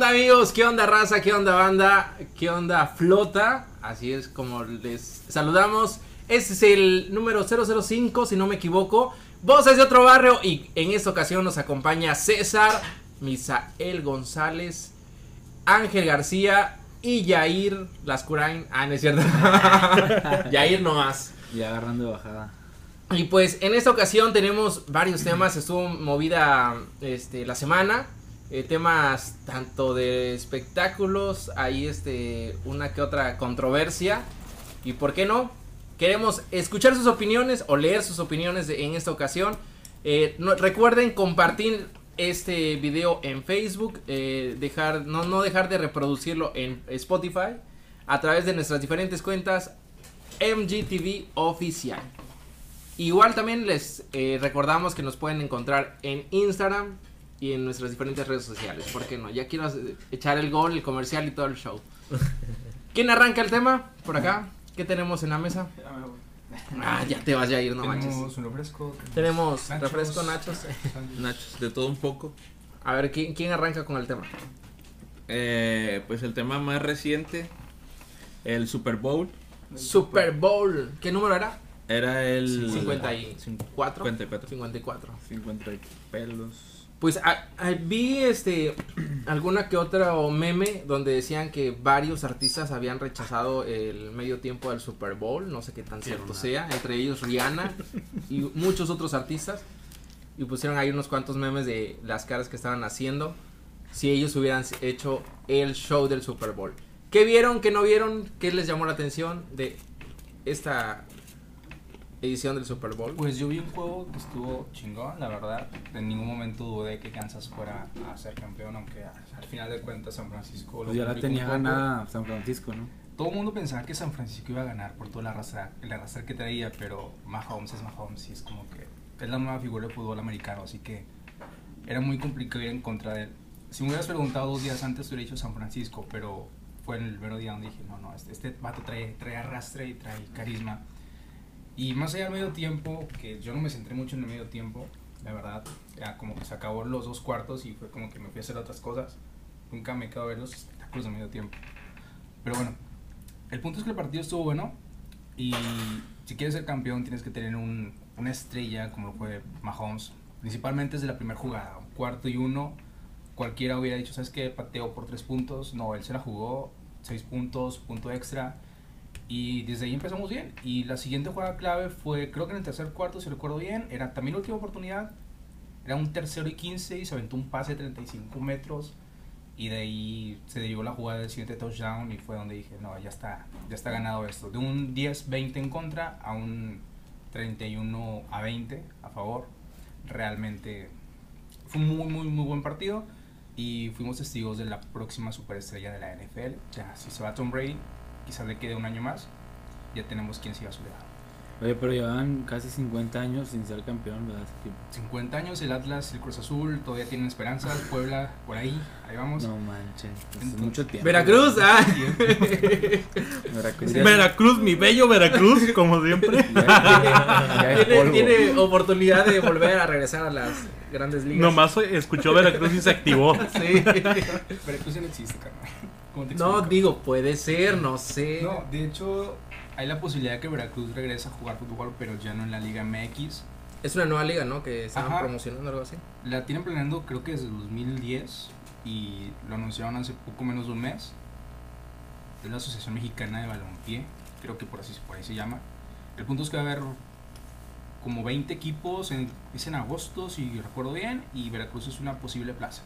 ¿Qué onda amigos? ¿Qué onda raza? ¿Qué onda banda? ¿Qué onda flota? Así es como les saludamos. Este es el número 005, si no me equivoco. Voces de otro barrio y en esta ocasión nos acompaña César, Misael González, Ángel García y Yair Lascurain. Ah, no es cierto. Yair nomás. Y agarrando bajada. Y pues en esta ocasión tenemos varios temas. Estuvo movida este, la semana. Eh, temas tanto de espectáculos, hay este, una que otra controversia. Y por qué no, queremos escuchar sus opiniones o leer sus opiniones en esta ocasión. Eh, recuerden compartir este video en Facebook, eh, dejar, no, no dejar de reproducirlo en Spotify a través de nuestras diferentes cuentas MGTV Oficial. Igual también les recordamos que nos pueden encontrar en Instagram y en nuestras diferentes redes sociales. ¿Por qué no? Ya quiero echar el gol, el comercial y todo el show. ¿Quién arranca el tema? Por acá. ¿Qué tenemos en la mesa? Ah, ya te vas a ir, no manches. Tenemos un refresco. Tenemos Nachos. refresco, nachos. Nachos, de todo un poco. A ver, ¿quién, quién arranca con el tema? Eh, pues el tema más reciente, el Super Bowl, Super Bowl. ¿Qué número era? era el 54. 54. 54. 50 pelos. Pues a- a- vi este alguna que otra o meme donde decían que varios artistas habían rechazado el medio tiempo del Super Bowl, no sé qué tan cierto sea, entre ellos Rihanna y muchos otros artistas y pusieron ahí unos cuantos memes de las caras que estaban haciendo si ellos hubieran hecho el show del Super Bowl. ¿Qué vieron? ¿Qué no vieron? ¿Qué les llamó la atención de esta edición del Super Bowl? Pues yo vi un juego que estuvo chingón, la verdad. En ningún momento dudé que Kansas fuera a ser campeón, aunque al final de cuentas San Francisco lo Pues ya la tenía ganada San Francisco, ¿no? Todo el mundo pensaba que San Francisco iba a ganar por toda la raza, la raza que traía, pero Mahomes es Mahomes y es como que es la nueva figura del fútbol americano, así que era muy complicado ir en contra de él. Si me hubieras preguntado dos días antes, hubiera dicho San Francisco, pero fue en el mero día donde dije, no, no, este, este vato trae, trae arrastre y trae carisma. Y más allá del medio tiempo, que yo no me centré mucho en el medio tiempo, la verdad, ya como que se acabó los dos cuartos y fue como que me fui a hacer otras cosas. Nunca me quedo a ver los espectáculos de medio tiempo. Pero bueno, el punto es que el partido estuvo bueno y si quieres ser campeón tienes que tener un, una estrella como lo fue Mahomes, principalmente desde la primera jugada, cuarto y uno. Cualquiera hubiera dicho, ¿sabes qué? Pateo por tres puntos. No, él se la jugó, seis puntos, punto extra. Y desde ahí empezamos bien. Y la siguiente jugada clave fue, creo que en el tercer cuarto, si recuerdo bien, era también la última oportunidad. Era un tercero y 15 y se aventó un pase de 35 metros. Y de ahí se derivó la jugada del siguiente touchdown y fue donde dije, no, ya está, ya está ganado esto. De un 10-20 en contra a un 31 a 20 a favor. Realmente fue un muy, muy, muy buen partido. Y fuimos testigos de la próxima superestrella de la NFL. Ya, si se va Tom Brady, quizás le quede un año más. Ya tenemos quien siga su legado. Oye, pero llevan casi 50 años sin ser campeón, ¿verdad? Ese equipo. 50 años, el Atlas, el Cruz Azul, todavía tienen esperanzas. Puebla, por ahí, ahí vamos. No manches, Entonces- mucho tiempo. Veracruz, ah. Veracruz. Veracruz, mi bello Veracruz, como siempre. ya- ya- ya es tiene, oportunidad de volver a regresar a las grandes ligas. Nomás escuchó Veracruz y se activó. Sí. Veracruz ya no existe, carnal. ¿Cómo te No, digo, puede ser, no sé. No, de hecho, hay la posibilidad de que Veracruz regrese a jugar fútbol, pero ya no en la Liga MX. Es una nueva liga, ¿no? Que estaban Ajá. promocionando algo así. La tienen planeando, creo que desde el 2010 y lo anunciaron hace poco menos de un mes. Es la Asociación Mexicana de Balompié, creo que por así por ahí se llama. El punto es que va a haber como 20 equipos, en, es en agosto, si recuerdo bien, y Veracruz es una posible plaza.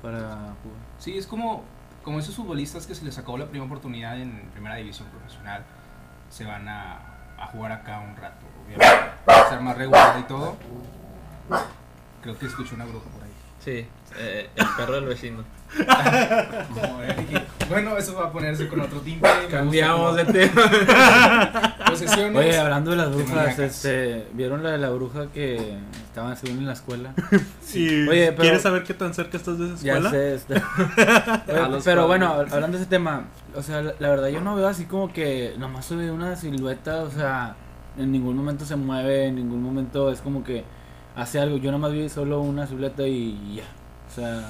Para jugar. Sí, es como, como esos futbolistas que se les acabó la primera oportunidad en primera división profesional, se van a, a jugar acá un rato, obviamente, para ser más regular y todo. Creo que escuché una bruja por ahí. Sí, eh, el perro del vecino. Bueno, eso va a ponerse con otro timbre. Cambiamos de tema. Posesiones. Oye, hablando de las brujas, este, ¿vieron la de la bruja que estaban según en la escuela? Sí. Oye, pero- ¿Quieres saber qué tan cerca estás de esa Ya escuela? sé, este. Oye, pero bueno, hablando de ese tema, o sea, la, la verdad yo no veo así como que nomás se ve una silueta, o sea, en ningún momento se mueve, en ningún momento es como que hace algo. Yo nomás vi solo una silueta y ya. Sea,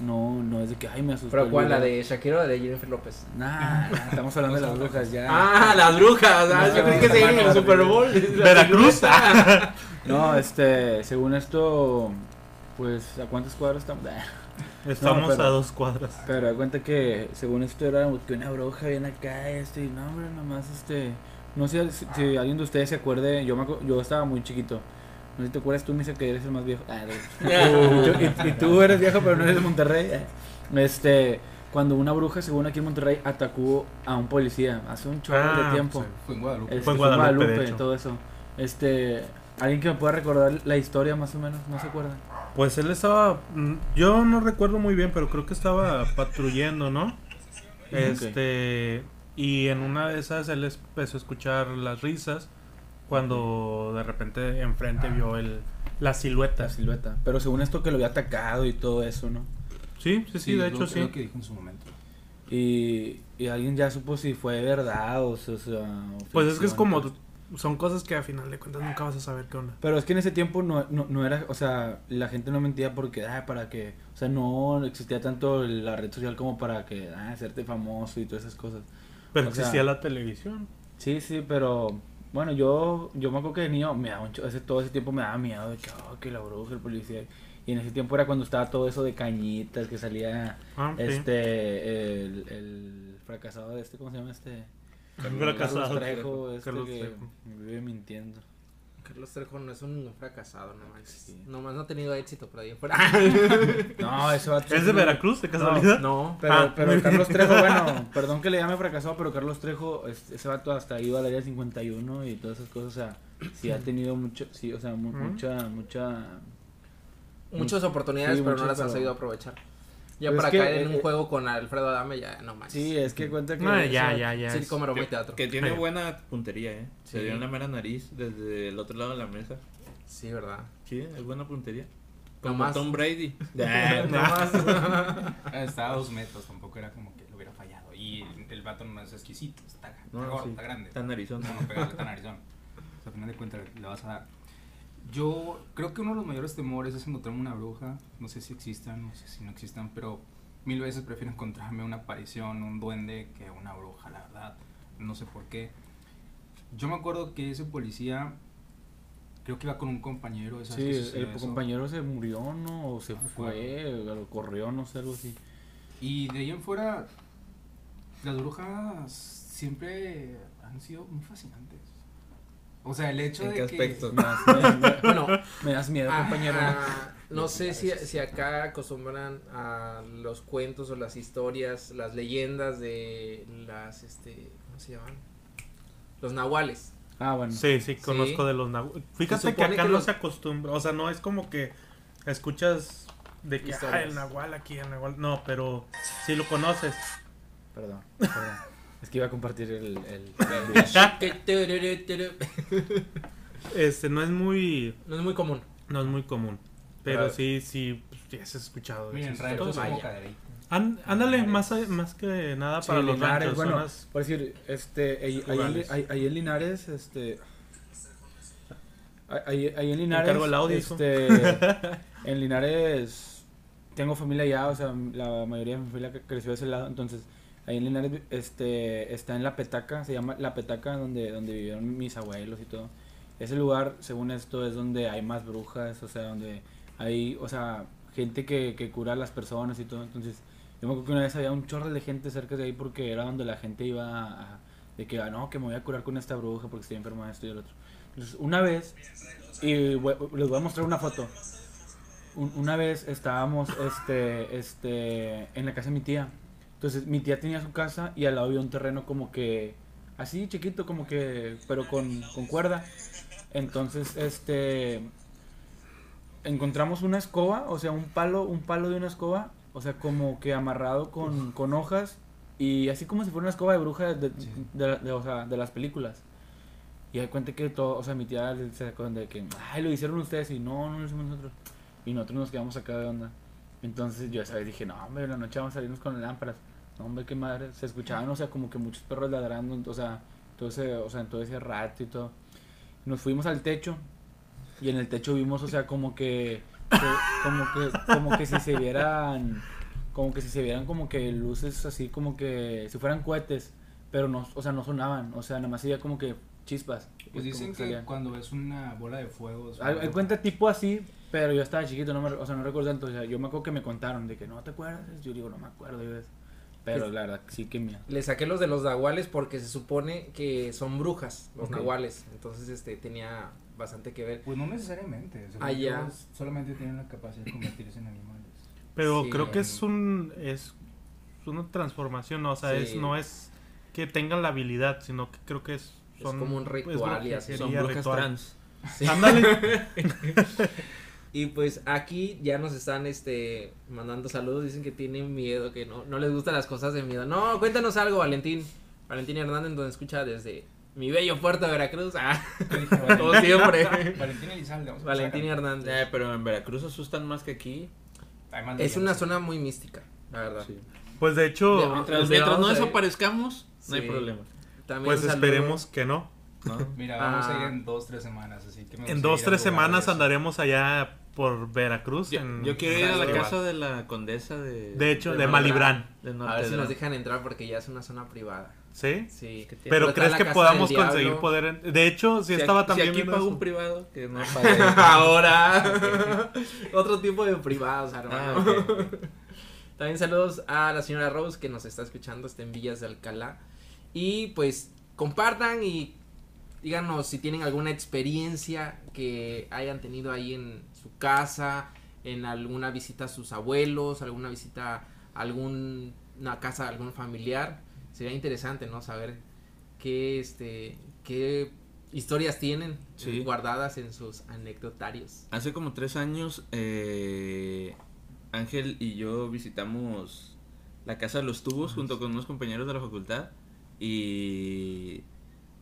No, no es de que, ay, me asustó. ¿Pero cuál? ¿La de Shakira o la de Jennifer López? Nah, estamos hablando de las brujas ya. Ah, las brujas. Ah, No, yo creí que se en el Super. Bowl. Veracruz. No, este, según esto, pues, ¿a cuántas cuadras estamos? Estamos No, pero- a dos cuadras. Pero da cuenta que según esto era que una bruja viene acá, esto y no, hombre, nomás este. No sé si, si alguien de ustedes se acuerde, yo, me, yo estaba muy chiquito. No sé si te acuerdas tú, me dice que eres el más viejo. Ah, no. y, tú- y- y tú eres viejo, pero no eres de Monterrey. Este, cuando una bruja, según aquí en Monterrey, atacó a un policía hace un chorro Ah, de tiempo. Fue en Guadalupe. Este, Fue en fue en Guadalupe, de Guadalupe, hecho. todo eso. Este, alguien que me pueda recordar la historia más o menos, no se acuerda. Pues él estaba. mm, Yo no recuerdo muy bien, pero creo que estaba patrullando, ¿no? Este. Y en una de esas él empezó a escuchar las risas. Cuando de repente enfrente vio el, la silueta. La silueta. Pero según esto que lo había atacado y todo eso, ¿no? Sí, sí, sí, de lo- hecho es sí. lo que dijo en su momento. Y, y alguien ya supo si fue verdad o, sea, o sea, o Pues es que es como. pues. Son cosas que a final de cuentas nunca vas a saber qué onda. Pero es que en ese tiempo no, no, no era, o sea, la gente no mentía porque, ah, para que, o sea, no existía tanto la red social como para que, ah, hacerte famoso y todas esas cosas. Pero O sea- existía la televisión. Sí, sí, pero, bueno, yo, yo me acuerdo que de niño, me daba un cho- ese, todo ese tiempo me daba miedo de que, oh, que la bruja, el policía. Y en ese tiempo era cuando estaba todo eso de cañitas, que salía, Ah, sí. este, el, el fracasado de este, ¿cómo se llama este? Fracasado. Carlos Trejo, este Carlos que Trejo. me vive mintiendo. Carlos Trejo no es un fracasado, no manches. Sí. Nomás no ha tenido éxito por ahí afuera. No, eso va ¿Es de Veracruz, de casualidad? no. Pero, Ah, pero Carlos. Trejo, bueno, perdón que le llame fracasado, pero Carlos Trejo, es- ese vato hasta iba al área 51 y todas esas cosas, o sea, sí ha tenido mucho, sí, o sea, mu- mucha, mucha... Muchas oportunidades, Sí, pero no las han pero- sabido aprovechar. Ya Pues para es que, caer en eh, un juego con Alfredo Adame, ya no manches. Sí, es que cuenta que... No, ya, sea, ya, ya. Maroma y Que, teatro. que tiene Sí. buena puntería, ¿eh? Se Sí. dio en la mera nariz desde el otro lado de la mesa. Sí, ¿verdad? Sí, es buena puntería. No Como más. Tom Brady. No más. Ah, Estaba a dos metros, tampoco era como que lo hubiera fallado. Y el vato no es exquisito, está, está No, sí. está grande. Está narizón. No, no pegarle tan narizón. O sea, al final de cuentas le vas a dar. Yo creo que uno de los mayores temores es encontrarme una bruja. No sé si existan, no sé si no existan, pero mil veces prefiero encontrarme una aparición, un duende, que una bruja, la verdad. No sé por qué. Yo me acuerdo que ese policía, creo que iba con un compañero. ¿sabes Sí, el, eso? compañero se murió, ¿no? O se fue, o lo corrió, no sé, algo así. Y de ahí en fuera, las brujas siempre han sido muy fascinantes. O sea, el hecho ¿En de qué que... aspecto? Me das, me- me- Bueno, me das miedo, ah, compañero. ah, no sé si, si acá acostumbran a los cuentos o las historias, las leyendas de las, este, ¿cómo se llaman? Los nahuales. Ah, bueno. Sí, sí, conozco de los nahu- Fíjate que acá que no los- se acostumbra, o sea, no es como que escuchas de que ah, el nahual aquí, el nahual. No, pero si lo conoces. Perdón, perdón. Es que iba a compartir el... Este no es muy No es muy común. no es muy común, pero Pero- sí sí pues, sí has escuchado. Miren, ranchos vaya. cadereyta. Án- ándale, más, a- más que nada Sí, para los Linares, ranchos, bueno, zonas- por decir, este, ahí, ahí, en, rurales. ahí- ahí en Linares, este, ahí, en Linares, encargo el audio, este, en Linares tengo familia allá, o sea, la mayoría de mi familia creció de ese lado, entonces, ahí en Linares, este, está en La Petaca, se llama La Petaca, donde, donde vivieron mis abuelos y todo, ese lugar, según esto, es donde hay más brujas, o sea, donde hay, o sea, gente que, que cura a las personas y todo, entonces, yo me acuerdo que una vez había un chorro de gente cerca de ahí porque era donde la gente iba a, de que, ah, no, que me voy a curar con esta bruja porque estoy enferma de esto y el otro. Entonces, una vez, y les voy a mostrar una foto. Un- una vez estábamos este, este, en la casa de mi tía. Entonces, mi tía tenía su casa y al lado había un terreno como que, así chiquito, como que, pero con, con cuerda. Entonces, este, encontramos una escoba, o sea, un palo, un palo de una escoba, o sea, como que amarrado con, con hojas y así como si fuera una escoba de bruja de, de- Sí. de- de- o sea, de las películas. Y hay cuenta que todo, o sea, mi tía se sacó de que, ay, lo hicieron ustedes y no, no lo hicimos nosotros. Y nosotros nos quedamos acá de onda. Entonces yo esa vez dije, no, hombre, en la noche vamos a salirnos con las lámparas. No, hombre, qué madre. Se escuchaban, o sea, como que muchos perros ladrando, o sea, todo ese, o sea, en todo ese rato y todo. Nos fuimos al techo y en el techo vimos, o sea, como que, que- como que, como que si se vieran como que si se vieran como que luces así como que si fueran cohetes, pero no, o sea, no sonaban, o sea, nada más sería como que chispas. Pues dicen como que salían. cuando ves una bola de fuego. hay cuenta tipo así, pero yo estaba chiquito, no me, o sea, no recuerdo tanto, o sea, yo me acuerdo que me contaron de que no te acuerdas, yo digo, no me acuerdo, ves. pero la verdad, sí que miedo. Le saqué los de los nahuales porque se supone que son brujas, los Ok. nahuales. Entonces, este, tenía bastante que ver. Pues no necesariamente. según Ah, solamente tienen la capacidad de convertirse en animales. Pero Sí. creo que es un es una transformación, ¿no? o sea, Sí. es no es que tengan la habilidad, sino que creo que es Es son como un pues, ritual y así. Son brujas ritual. trans. Sí. Ándale. Y pues aquí ya nos están este mandando saludos, dicen que tienen miedo, que no, no les gustan las cosas de miedo. No, cuéntanos algo, Valentín. Valentín Hernández nos escucha desde mi bello puerto de Veracruz. Ah, como siempre. Valentín Elizalde, vamos a Valentín Hernández. Eh, pero en Veracruz asustan más que aquí. Es una zona muy mística, la verdad. Sí. Pues de hecho, De- Mientras, no desaparezcamos, no hay Sí. problema. También pues esperemos que no. ¿no? Mira, vamos a ir Ah. en dos, tres semanas, así que me En dos, tres semanas andaremos allá por Veracruz. Yo, en- yo quiero ir a la casa de la condesa de... De hecho, de Malibrán. Malibrán. de A ver si nos dejan entrar porque ya es una zona privada. ¿Sí? Sí. Que tiene- Pero crees que podamos conseguir diablo. poder... en- De hecho, sí Si estaba aquí, también si aquí pago un privado, que no pague. Ahora. Otro tipo de privados, hermano. Ah, ok. También saludos a la señora Rose que nos está escuchando, está en Villas de Alcalá. Y pues compartan y díganos si tienen alguna experiencia que hayan tenido ahí en su casa, en alguna visita a sus abuelos, alguna visita a alguna casa de algún familiar. Sería interesante, ¿no? Saber qué, este, qué historias tienen Sí. guardadas en sus anecdotarios. Hace como tres años, eh, Ángel y yo visitamos la Casa de los Tubos junto con unos compañeros de la facultad. Y.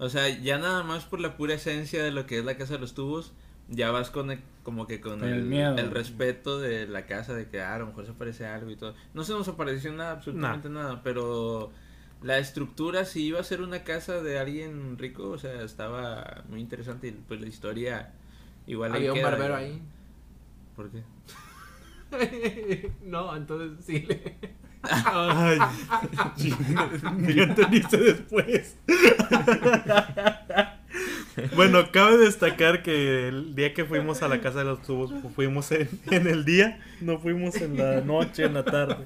O sea, ya nada más por la pura esencia de lo que es la Casa de los Tubos, ya vas con el- como que con Con el el, miedo. el respeto de la casa, de que ah, a lo mejor se aparece algo y todo. No se nos apareció nada, absolutamente nada, pero la estructura, si iba a ser una casa de alguien rico, o sea, estaba muy interesante y pues la historia igual ahí Había un queda, barbero ¿no? ahí. ¿Por qué? no, entonces sí. Ay, ya entendiste después. bueno, cabe destacar que el día que fuimos a la casa de los tubos, fuimos en, en el día, no fuimos en la noche, en la tarde.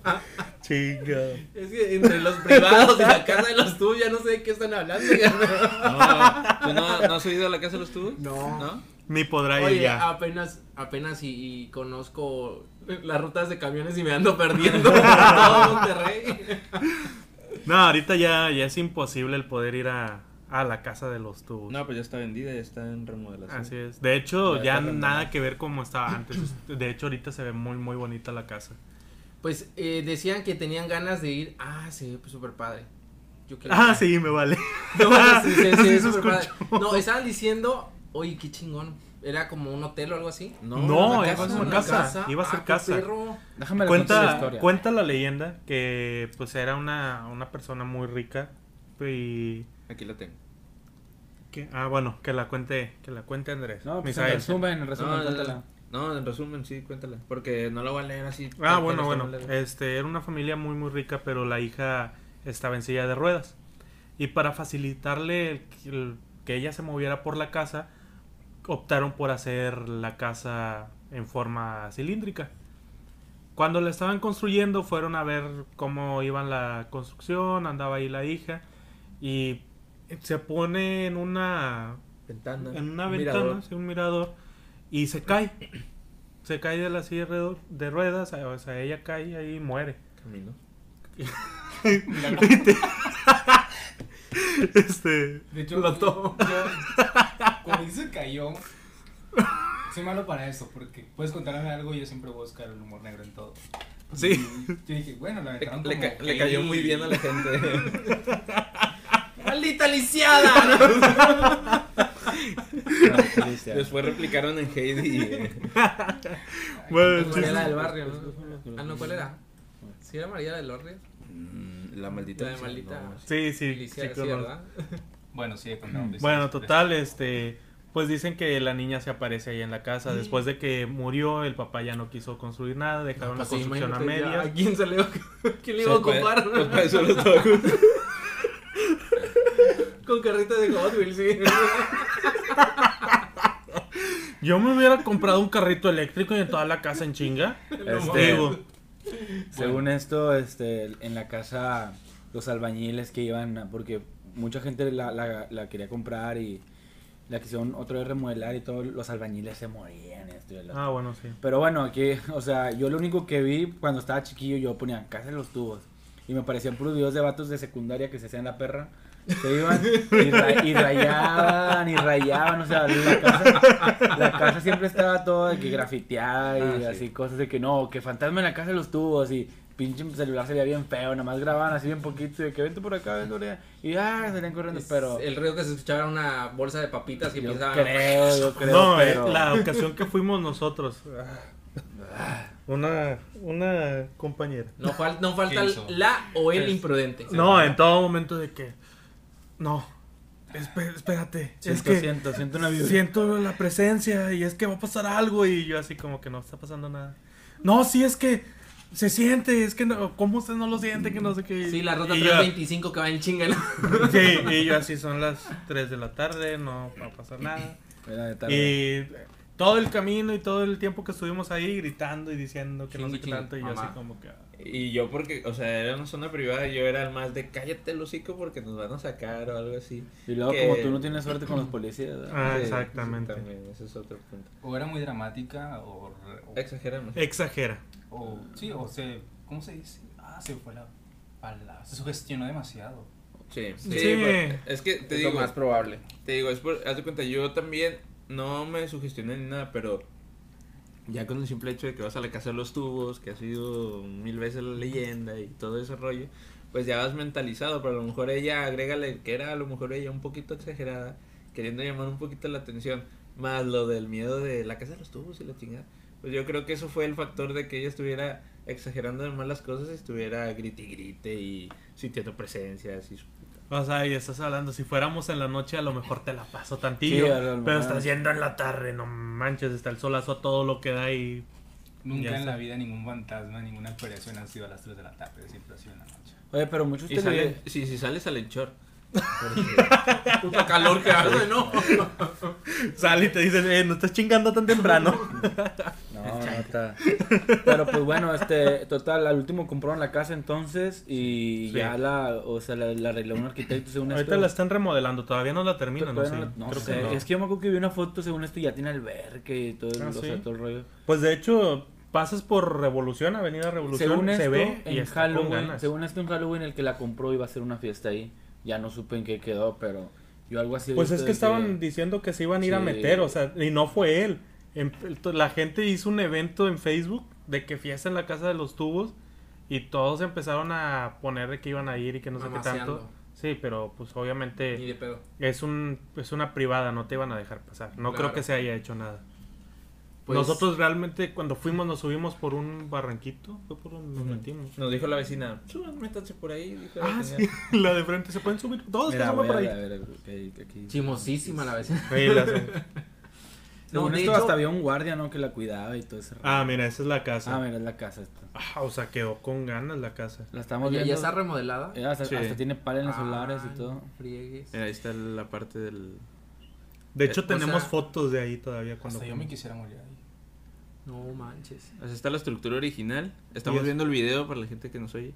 Chinga. Es que entre los privados y la casa de los tuyos ya no sé de qué están hablando. No, ¿Tú no, no has oído la casa de los tubos? No. ¿No? Ni podrá ir Oye, ya. apenas, apenas y, y conozco las rutas de camiones y me ando perdiendo por todo Monterrey. No, ahorita ya, ya es imposible el poder ir a, a la casa de los tubos. No, pues ya está vendida, ya está en remodelación. Así es. De hecho, Ya nada que ver como estaba antes. De hecho, ahorita se ve muy, muy bonita la casa. Pues eh, decían que tenían ganas de ir. Ah, sí, pues súper padre. Yo quiero Ah, sí, me vale. No, sí, sí, sí. No, estaban diciendo, oye, qué chingón. Era como un hotel o algo así. No, la iba a ser Una una casa, iba a ser Ah, casa. perro. Déjame le cuento la Cuenta, historia. cuenta la leyenda que pues era una, una persona muy rica y Aquí la tengo. ah bueno que la cuente que la cuente Andrés No, pues en resumen, en resumen, No, cuéntala. no, en resumen, sí, cuéntala. Porque no la voy a leer así. ah bueno bueno este era una familia muy muy rica pero la hija estaba en silla de ruedas y para facilitarle el- el- que ella se moviera por la casa optaron por hacer la casa en forma cilíndrica cuando la estaban construyendo fueron a ver cómo iba la construcción andaba ahí la hija y se pone en una Ventana. en una un ventana, mirador. sí, un mirador, y se cae. Se cae de la silla de ruedas, o sea, ella cae ahí y muere. Camino. este, De hecho, Lo tomo. yo, cuando dice cayó, soy malo para eso, porque puedes contarme algo y yo siempre voy a buscar el humor negro en todo. sí. Yo dije, bueno, la Le, aventaron le como ca- le cayó muy bien a la gente. ¡Maldita lisiada! Después replicaron en Heidi. eh. Bueno, el María chiste- la del barrio, ¿no? Ah, no, ¿cuál era? ¿Sí era María del barrio? Mm, La maldita. La de maldita. no, Sí, sí. ¿verdad? Bueno, sí, contamos. Bueno, total, este, Pues dicen que la niña se aparece ahí en la casa. Después de que murió, el papá ya no quiso construir nada, dejaron Pues la sí, construcción a medias. ¿A quién se le iba, quién le iba a pues, ocupar? pues, para eso tacos. Con carrito de Hot Wheels, sí. Yo me hubiera comprado un carrito eléctrico y en toda la casa en chinga. Este, Según esto, este, en la casa, los albañiles que iban, a- porque mucha gente la, la, la quería comprar y la quisieron otra vez remodelar y todos los albañiles se morían. Esto y el otro. ah, bueno, sí. Pero bueno, aquí, o sea, yo lo único que vi cuando estaba chiquillo, yo ponía casa de los tubos. Y me parecían puros videos de vatos de secundaria que se hacían la perra. Se iban y, ra- y rayaban y rayaban. O sea, la casa, la casa siempre estaba toda de que grafiteada y Ah, sí. así cosas de que no, que fantasma en la casa de los tubos y pinche celular se veía bien feo. Nada más grababan así bien poquito y de que vente por acá, vente por allá. Y ah, salían corriendo. Es Pero El ruido que se escuchaba era una bolsa de papitas que yo empezaban. creo, yo creo. no, eh, pero... la ocasión que fuimos nosotros. ah, Una, una compañera. No, fal- no falta la o el imprudente. No, en todo momento de que. No. espe- espérate. es Siento, que siento, siento una vibra. siento la presencia y es que va a pasar algo. Y yo así como que no está pasando nada. No, sí, es que se siente. Es que no, ¿cómo usted no lo siente? Que no sé qué. Sí, la ruta Y yo- 325 que va en chinga. Sí, y yo así son las 3 de la tarde, no va a pasar nada. Era de tarde. Y todo el camino y todo el tiempo que estuvimos ahí gritando y diciendo que no sé qué tanto. Y yo mamá. así como que. Y yo porque, o sea, era una zona privada, yo era el más de cállate el hocico porque nos van a sacar o algo así. Y luego, que- como tú no tienes suerte con los policías. ¿verdad? Ah, Sí, exactamente. sí, también, ese es otro punto. O era muy dramática o... o- Exageramos. Exagera. o sí, o se... ¿Cómo se dice? Ah, se fue la palabra. Se sugestionó demasiado. Sí, sí, Sí. pues, es que te es lo digo, más probable. te digo, es por, haz de cuenta, yo también no me sugestioné ni nada, pero ya con el simple hecho de que vas a la casa de los tubos, que ha sido mil veces la leyenda y todo ese rollo, pues ya vas mentalizado, pero a lo mejor ella, agrégale que era a lo mejor ella un poquito exagerada, queriendo llamar un poquito la atención, más lo del miedo de la casa de los tubos y la chingada. Pues yo creo que eso fue el factor de que ella estuviera exagerando de más las cosas estuviera grite y grite y sintiendo presencias y su O sea, y estás hablando, si fuéramos en la noche a lo mejor te la paso tantillo. Sí, pero estás yendo en la tarde, no manches, está el solazo a todo lo que da y... Nunca en está. la vida ningún fantasma, ninguna aparición ha sido a las 3 de la tarde, siempre ha sido en la noche. Oye, pero muchos Y sale, sí, si sales al enchor. Puta calor que hace, ¿no? Sale y te dicen, eh, no estás chingando tan temprano. No, no está. Pero pues bueno, este, total, al último compraron la casa entonces y Sí. ya la, o sea, la, la arregló un arquitecto según Ahorita esto. la están remodelando, todavía no la terminan, ¿no? No, no creo sé, que no. es que yo me acuerdo que vi una foto según esto y ya tiene albergue y todo, el, Ah, o sea, ¿sí? todo el rollo. Pues de hecho, pasas por Revolución, Avenida Revolución, Según se esto, ve y en Halloween, ganas. según esto en Halloween el que la compró iba a hacer una fiesta ahí. Ya no supe en qué quedó, pero yo algo así Pues es que estaban diciendo que se iban a ir a meter, o sea, y no fue él. En- la gente hizo un evento en Facebook de que fiesta en la casa de los tubos y todos empezaron a poner de que iban a ir y que no sé qué tanto. Sí, pero pues obviamente de pedo. es un es una privada, no te iban a dejar pasar. No Claro. creo que se haya hecho nada. Pues- Nosotros realmente cuando fuimos nos subimos por un barranquito, fue por donde nos metimos. Nos dijo la vecina, suban, métanse por ahí. Dijo la Ah, vecina. sí, la de frente se pueden subir, todos Mira, que por a ahí. ver, a ver, ok, aquí. Chimosísima la. Según No, esto hecho- hasta había un guardia, ¿no? Que la cuidaba y todo ese. Ah, mira, esa es la casa. Ah, mira, es la casa esta. Ah, o sea, quedó con ganas la casa. La estamos ¿Ya, viendo. ya está remodelada? Eh, hasta, Sí. hasta tiene paneles solares Ah, y todo. friegues. Mira, ahí está la parte del... De hecho, o tenemos sea- fotos de ahí todavía cuando Hasta yo me quisiera morir. No manches. Así está la estructura original. Estamos viendo el video para la gente que nos oye.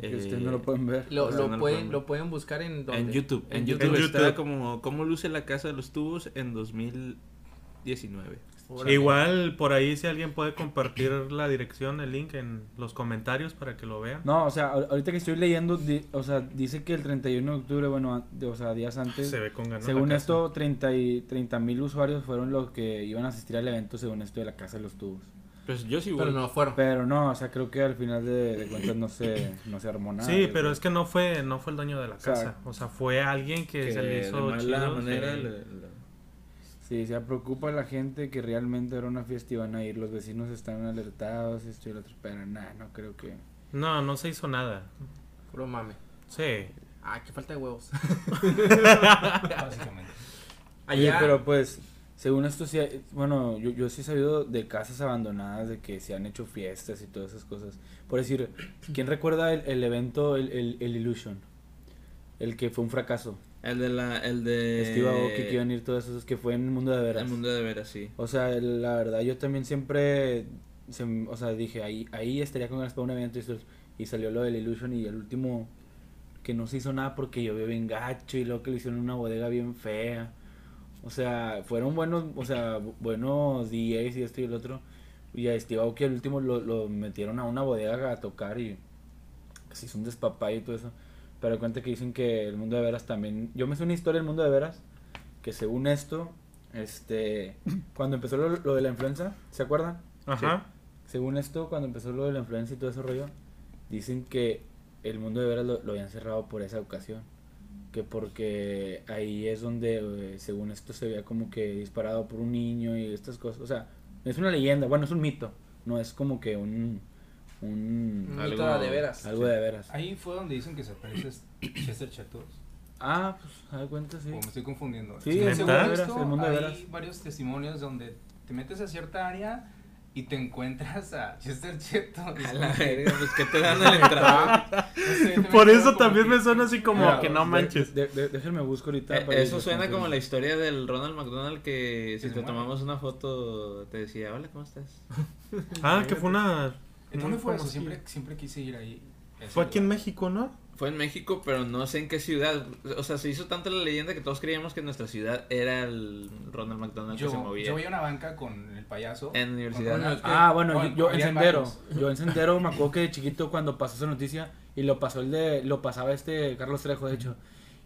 Que Eh, ustedes no lo pueden ver. Lo, O sea, lo no lo pueden, lo pueden buscar en dónde? En YouTube. En, En YouTube, YouTube. está En YouTube. como cómo luce la casa de los tubos en 2019. Órale. Igual por ahí si alguien puede compartir la dirección, el link en los comentarios para que lo vean. No, o sea, ahor- ahorita que estoy leyendo, di- o sea, dice que el 31 de octubre, bueno, de- o sea, días antes, Se ve con ganas. según esto, 30 y 30 mil usuarios fueron los que iban a asistir al evento, según esto de la Casa de los Tubos. Pues yo sí voy. Pero no fueron. Pero no, o sea, creo que al final de, de cuentas no se, no se armó nada. Sí, pero es que no fue no fue el dueño de la O sea, casa. O sea, fue alguien que, que se le de hizo mala chido, manera sí. le- le- Sí, se preocupa a la gente que realmente era una fiesta y van a ir, los vecinos están alertados, esto y lo otro, pero nada, no creo que... No, no se hizo nada. Puro mame. Sí. Ah, qué falta de huevos. Básicamente. Oye, Allá. pero pues, Según esto, sí, hay- bueno, yo, yo sí he sabido de casas abandonadas, de que se han hecho fiestas y todas esas cosas. Por decir, ¿quién recuerda el, el evento, el, el, el Illusion? El que fue un fracaso. El de la, el de... Steve Aoki, que iban a ir todos esos, que fue en el mundo de veras. El mundo de veras, sí. O sea, la verdad, yo también siempre, se- o sea, dije, ahí, ahí estaría con ganas para un evento y, salió lo del Illusion y el último que no se hizo nada porque llovió bien gacho y luego que lo hicieron en una bodega bien fea. O sea, fueron buenos, o sea, bu- buenos DJs y esto y el otro. Y a Steve Aoki al último lo, lo metieron a una bodega a tocar y se hizo un despapayo y todo eso. Pero cuenta que dicen que el mundo de veras también... Yo me sé una historia del mundo de veras que según esto, este, cuando empezó lo, lo de la influenza, ¿se acuerdan? Ajá. Según esto, cuando empezó lo de la influenza y todo ese rollo, dicen que el mundo de veras lo, lo habían cerrado por esa ocasión. Que porque ahí es donde, eh, según esto, se había como que disparado por un niño y estas cosas. O sea, es una leyenda, bueno, es un mito. No es como que un. Un Un Algo- mito de veras. algo de veras. Ahí fue donde dicen que se aparece Chester Chetos. Ah, pues, a ver, cuenta, sí. O me estoy confundiendo. Sí, Según el mundo de esto, veras, el mundo de hay varios testimonios donde te metes a cierta área y te encuentras a Chester Chetos. A la verga, pues que te dan la entrada. Por eso también me suena así como Mira, que no manches. de- de- déjenme busco ahorita. Eh, para Eso suena como la historia del Ronald McDonald que si te muere. tomamos una foto te decía, hola, ¿cómo estás? Ah, que fue una. ¿En dónde fue eso? Siempre, siempre quise ir ahí. Fue aquí en. México, ¿no? Fue en México, pero no sé en qué ciudad. O sea, se hizo tanto la leyenda que todos creíamos que nuestra ciudad era el Ronald McDonald que se Yo, movía. yo veía una banca con el payaso. En la universidad. Ah, bueno, Bueno, yo, yo en Sendero. Yo en Sendero me acuerdo que de chiquito cuando pasó esa noticia y lo pasó el de lo pasaba este Carlos Trejo de hecho.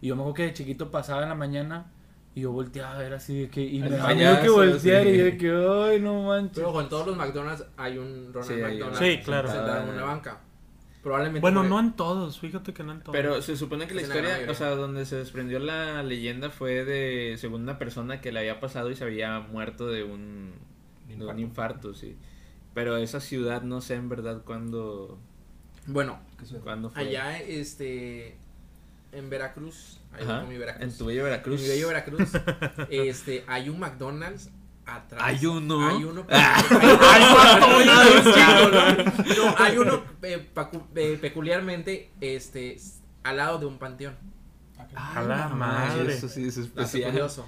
Y yo me acuerdo que de chiquito pasaba en la mañana y yo volteaba a ver así de que y El me miedo que volteara sí. y de que ay, no manches. Pero en todos los McDonald's hay un Ronald Sí, McDonald. Sí, claro. sentado en una banca. Probablemente. Bueno, fue- no en todos, fíjate que no en todos. Pero se supone que la historia, o sea, donde se desprendió la leyenda fue de, según una persona que le había pasado y se había muerto de un, de un infarto. infarto, sí. Pero esa ciudad no sé en verdad cuándo, Bueno, cuándo fue. allá este. En Veracruz. Ahí Ajá, va con mi Veracruz. en tu bello Veracruz. En mi bello Veracruz. este, hay un McDonald's atrás. Hay uno. Hay uno. hay, uno peculiarmente este al lado de un panteón. A la madre. Eso sí es especial. curioso.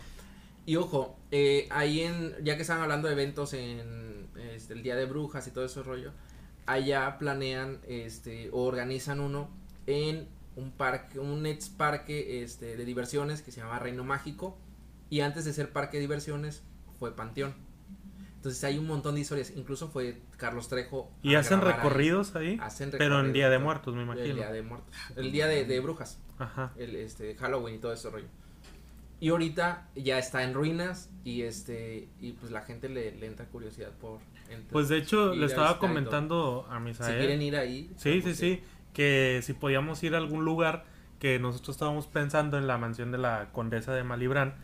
Y ojo, eh, ahí en, ya que estaban hablando de eventos en este, el Día de Brujas y todo ese rollo, allá planean este, o organizan uno en un parque, un ex parque este, de diversiones que se llama Reino Mágico. Y antes de ser parque de diversiones fue Panteón. Entonces hay un montón de historias. Incluso fue Carlos Trejo. ¿Y hacen ahí. recorridos ahí? Hacen Pero en Día de. Muertos, me imagino. El Día de Muertos. El Día de, de Brujas Ajá. el este Halloween y todo ese rollo. Y ahorita ya está en ruinas y este y pues la gente le, le entra curiosidad por entrar. Pues de hecho, le estaba comentando a si Misael. quieren ir ahí. Sí, sí, pues, sí. Que si podíamos ir a algún lugar que nosotros estábamos pensando en la mansión de la condesa de Malibrán,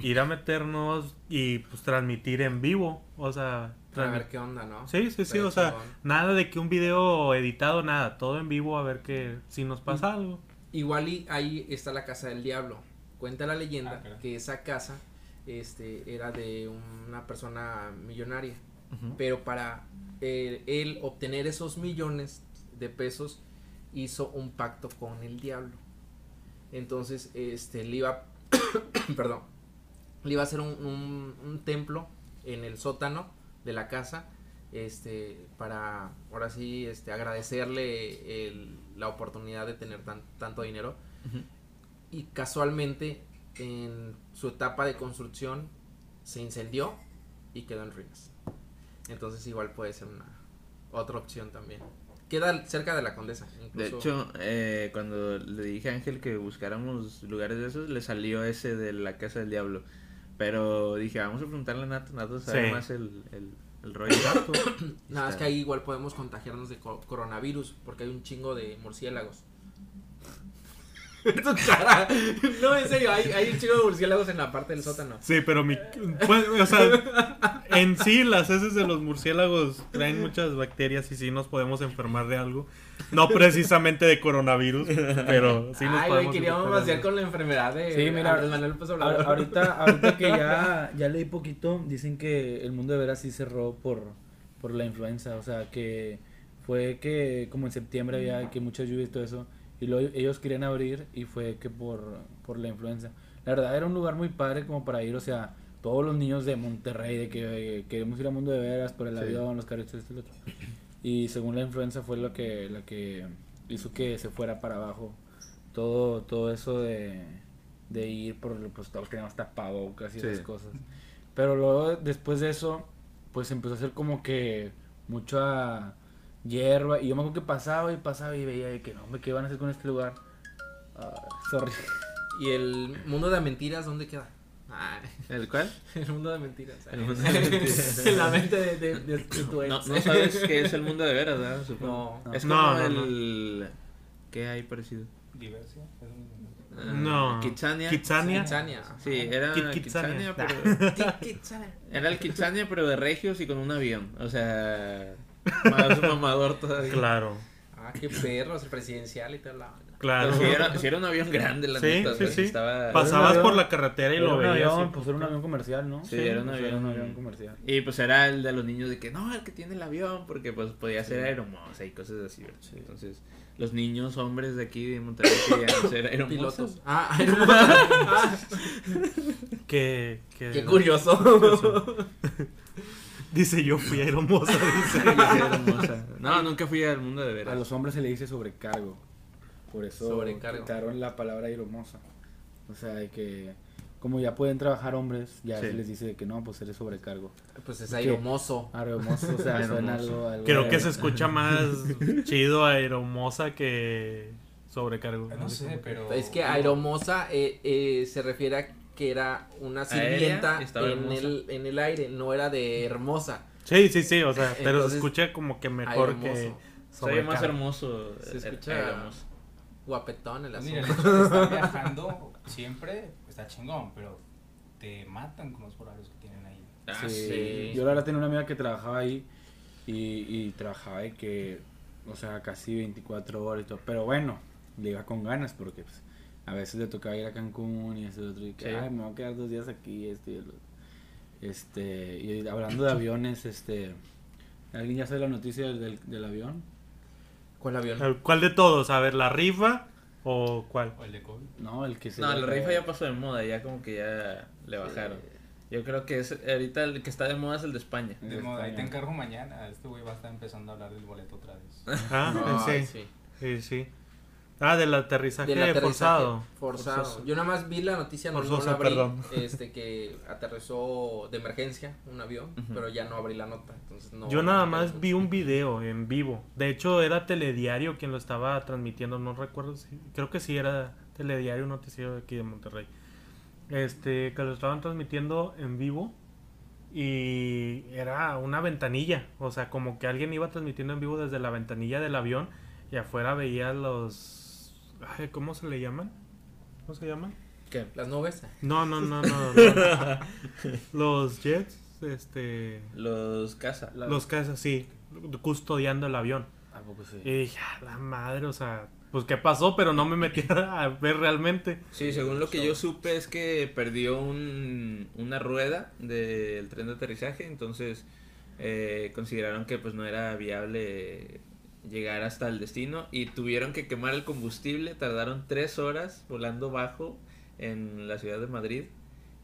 ir a meternos y pues transmitir en vivo. O sea, A ver qué onda, ¿no? Sí, sí, sí, o sea, chingón. nada de que un video editado, nada, todo en vivo a ver que si nos pasa algo. Igual y ahí está la casa del diablo. Cuenta la leyenda Ah, que esa casa este era de una persona millonaria. Pero para eh, él obtener esos millones de pesos hizo un pacto con el diablo. Entonces, este, le iba, perdón, le iba a hacer un, un- un templo en el sótano de la casa, este, para, ahora sí, este, agradecerle el- la oportunidad de tener tan- tanto dinero. Y casualmente, en su etapa de construcción, se incendió y quedó en ruinas. Entonces igual puede ser una otra opción también. Queda cerca de la Condesa. De Incluso, hecho, eh, cuando le dije a Ángel que buscáramos lugares de esos, le salió ese de la Casa del Diablo. Pero dije, vamos a preguntarle a Nato, Nato sabe Sí. más el, el, el rollo. nada más está- que ahí igual podemos contagiarnos de co- coronavirus porque hay un chingo de murciélagos. tu cara. No, en serio, hay, hay un chico de murciélagos en la parte del sótano. Sí, pero mi. pues, o sea, en sí, las heces de los murciélagos traen muchas bacterias y sí nos podemos enfermar de algo. No precisamente de coronavirus, pero sí nos Ay, güey, podemos queríamos enfermar de vaciar con la enfermedad de Sí, mira, Andrés Manuel López Obrador. ahorita, ahorita que ya, ya leí poquito, dicen que el mundo de veras sí cerró por, por la influenza. O sea, que fue que como en septiembre había que muchas lluvias y todo eso. Y luego ellos querían abrir y fue que por, por la influenza. La verdad era un lugar muy padre como para ir, o sea, todos los niños de Monterrey, de que queremos ir al mundo de veras por el Sí. avión, los carritos, esto y otro. Y según la influenza fue lo que, la que hizo que se fuera para abajo todo, todo eso de, de ir por pues todos teníamos tapabocas y Sí. esas cosas. Pero luego después de eso, pues empezó a ser como que mucha hierba. Y yo me acuerdo que pasaba y pasaba y veía de que no, hombre, ¿qué van a hacer con este lugar? Ah, sorry. ¿Y el mundo de mentiras dónde queda? Ay, ¿El cuál? el mundo de mentiras. El mundo de mentiras. en la mente de, de, de- de tu ex. No, no sabes qué es el mundo de veras, ¿verdad? Supongo. No. Es No, como no, no. el... ¿Qué hay parecido? Mismo. Ah, No. Kitsania. Kitsania. Kitsania. Sí, era Kit- Kitsania. Kitsania, pero... Kitsania. Era el Kitsania, pero de regios y con un avión. O sea, más mamador todavía. Claro, Ah, qué perros, el presidencial y tal. la- claro. Si era, sí era un avión grande, la Sí, neta. sí, sí. Estaba... Pasabas Era por la carretera y Era lo veías. avión, y- pues era un avión comercial, ¿no? Sí, era un pues, avión- un avión comercial. Y pues era el de los niños de que no, el que tiene el avión, porque pues podía ser aeromoza y cosas así. ¿verdad? Entonces, los niños hombres de aquí de Monterrey querían ser aeromosas. Pilotos. Ah. Ah, Que, que- qué curioso. Dice yo fui aeromosa. dice. Aeromosa. No, nunca fui al mundo de A veras. los hombres se le dice sobrecargo. Por eso Sobrecargo. quitaron la palabra hermosa. O sea, de que como ya pueden trabajar hombres, ya Sí. se les dice que no, pues eres sobrecargo. Pues es aeromoso. Aeromoso, o sea, suena algo, algo Creo que se escucha más chido aeromosa que sobrecargo. No sé, pero. Es que aeromosa eh, eh, se refiere a que era una sirvienta en el, en el aire, no era de hermosa. Sí, sí, sí, o sea, pero Entonces, se escucha como que mejor que. Soy más hermoso. Se eh, escucha aeromoso. guapetón el Pues mira, el asunto. hecho de estar viajando siempre está chingón, pero te matan con los horarios que tienen ahí. Ah, Sí. sí. Yo la verdad tenía una amiga que trabajaba ahí y, y trabajaba de que, o sea, casi 24 horas y todo. Pero bueno, le iba con ganas porque pues, a veces le tocaba ir a Cancún y ese otro. Y que, Sí. ay, me voy a quedar dos días aquí. Este, y el otro". este y hablando de aviones, este. ¿Alguien ya sabe la noticia del, del, del avión? ¿Cuál avión? ¿Cuál de todos? A ver, ¿la rifa o cuál? O el de COVID. No, el que se. No, la rifa ya pasó de moda, ya como que ya le bajaron. Yo creo que es ahorita el que está de moda es el de España. Es De de moda, ahí te encargo mañana. Este güey va a estar empezando a hablar del boleto otra vez. Ah, Ay, sí, sí, sí. Ah, del aterrizaje, Del aterrizaje forzado. forzado. Forzoso. Yo nada más vi la noticia, no, no Forzoso, la abrí, perdón. este que aterrizó de emergencia un avión, pero ya no abrí la nota, entonces no. Yo nada más vi un video en vivo. De hecho, era Telediario quien lo estaba transmitiendo. No recuerdo si. Creo que sí era Telediario, un noticiero de aquí de Monterrey. Este, que lo estaban transmitiendo en vivo. Y era una ventanilla. O sea, como que alguien iba transmitiendo en vivo desde la ventanilla del avión. Y afuera veía los. Ay, ¿Cómo se le llaman? ¿Cómo se llaman? ¿Qué? Las nubes. No, no, no, no. no. los jets. Este. Los casa. La- Los casas, sí. Custodiando el avión. ¿A poco sí? Y dije, "A la madre, o sea, pues qué pasó, pero no me metí a ver realmente. Sí, según lo que yo supe es que perdió un, una rueda del tren de aterrizaje, entonces eh, consideraron que pues no era viable llegar hasta el destino y tuvieron que quemar el combustible, tardaron tres horas volando bajo en la ciudad de Madrid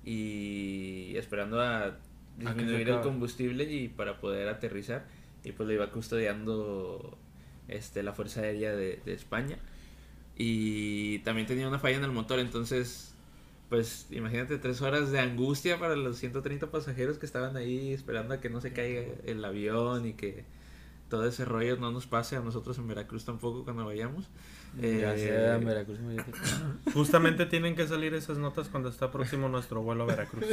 y esperando a disminuir el combustible y para poder aterrizar y pues lo iba custodiando este la Fuerza Aérea de, de España. Y también tenía una falla en el motor, entonces pues imagínate tres horas de angustia para los 130 pasajeros que estaban ahí esperando a que no se caiga el avión y que todo ese rollo no nos pase a nosotros en Veracruz tampoco cuando vayamos. Ya Eh, sea en Veracruz. Justamente tienen que salir esas notas cuando está próximo nuestro vuelo a Veracruz.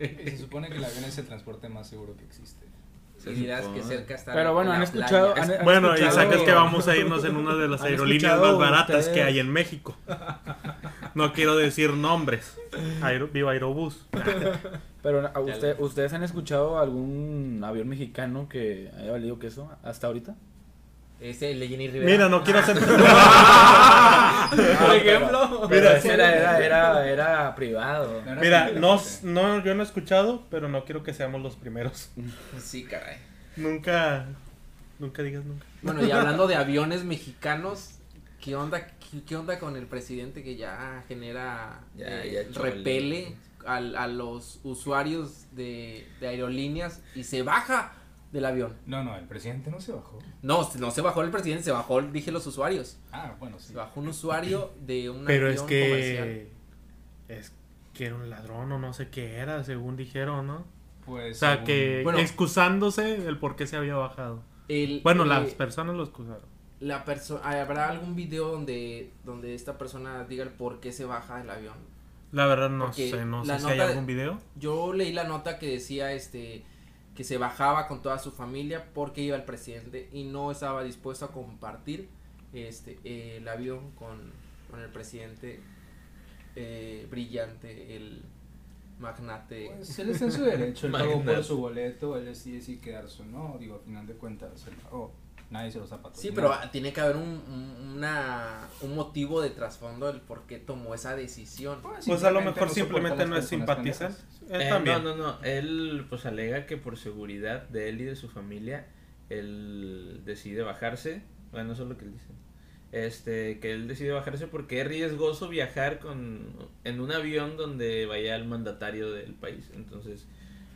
Y se supone que el avión es el transporte más seguro que existe. se Y dirás supone. que cerca está Pero bueno, han escuchado. han- han Bueno, y escuchado- sacas que vamos a irnos en una de las ¿Han aerolíneas más baratas ustedes? que hay en México. No quiero decir nombres. Aero, viva Aerobús. Pero ¿a usted, ¿ustedes han escuchado algún avión mexicano que haya valido queso hasta ahorita? Ese, el de Jenny Rivera. Mira, no quiero hacer... Por ejemplo. Pero Mira, ese era, era, era, era privado. No era Mira, no, no, yo no he escuchado, pero no quiero que seamos los primeros. Sí, caray. Nunca, nunca digas nunca. Bueno, y hablando de aviones mexicanos, ¿qué onda, qué, qué onda con el presidente que ya genera Ya, eh, ya chole. repele al- a, los usuarios de, de aerolíneas y se baja del avión? No, no, el presidente no se bajó. No, no se bajó el presidente, se bajó, dije los usuarios. Ah, bueno, sí. Se bajó un usuario de un Pero avión es que comercial. es que era un ladrón o no sé qué era, según dijeron, ¿no? Pues, O sea, según- que Bueno. excusándose el por qué se había bajado. El- Bueno, eh, las personas lo excusaron. la perso- ¿Habrá algún video donde, donde esta persona diga el por qué se baja del avión? La verdad no porque sé, no sé si hay algún video. Yo leí la nota que decía este que se bajaba con toda su familia porque iba el presidente y no estaba dispuesto a compartir este el avión con, con el presidente eh, brillante, el magnate. Pues él está en su derecho, él pagó por su boleto, él decide si quedarse o no, digo, a final de cuentas, él pagó, nadie se los ha Sí, pero tiene que haber un, un- una, un motivo de trasfondo del por qué tomó esa decisión. Pues a lo mejor simplemente no es simpatizante. Él Eh, también. No, no, no. Él pues alega que por seguridad de él y de su familia, él decide bajarse. Bueno, eso es lo que él dice. Este, que él decide bajarse porque es riesgoso viajar con en un avión donde vaya el mandatario del país. Entonces,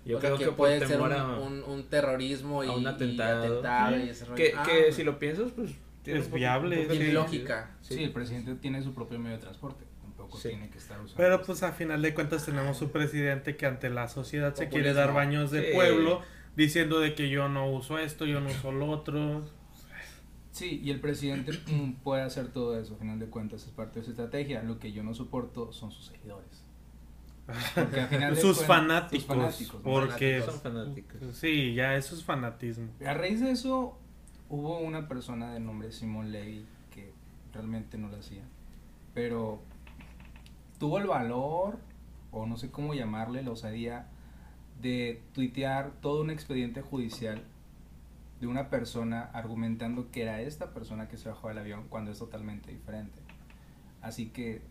yo O sea, creo que, por puede ser un, un- un terrorismo y, un y atentado. atentado Sí. y ese rollo. que, Ah, que si lo piensas, pues tiene Es viable, tiene sí. lógica. Sí, el presidente tiene su propio medio de transporte, tampoco Sí. tiene que estar usando. Pero pues a final de cuentas tenemos un presidente que ante la sociedad se quiere Populismo. dar baños de Sí. pueblo diciendo de que yo no uso esto, yo no uso lo otro. Sí, y el presidente puede hacer todo eso, a final de cuentas, es parte de su estrategia. Lo que yo no soporto son sus seguidores. Sus fanáticos, sus fanáticos, porque Son fanáticos. sí, ya eso es fanatismo. A raíz de eso, hubo una persona de nombre Simón Levy que realmente no lo hacía. Pero tuvo el valor, o no sé cómo llamarle, la osadía, de tuitear todo un expediente judicial de una persona argumentando que era esta persona que se bajó del avión cuando es totalmente diferente. Así que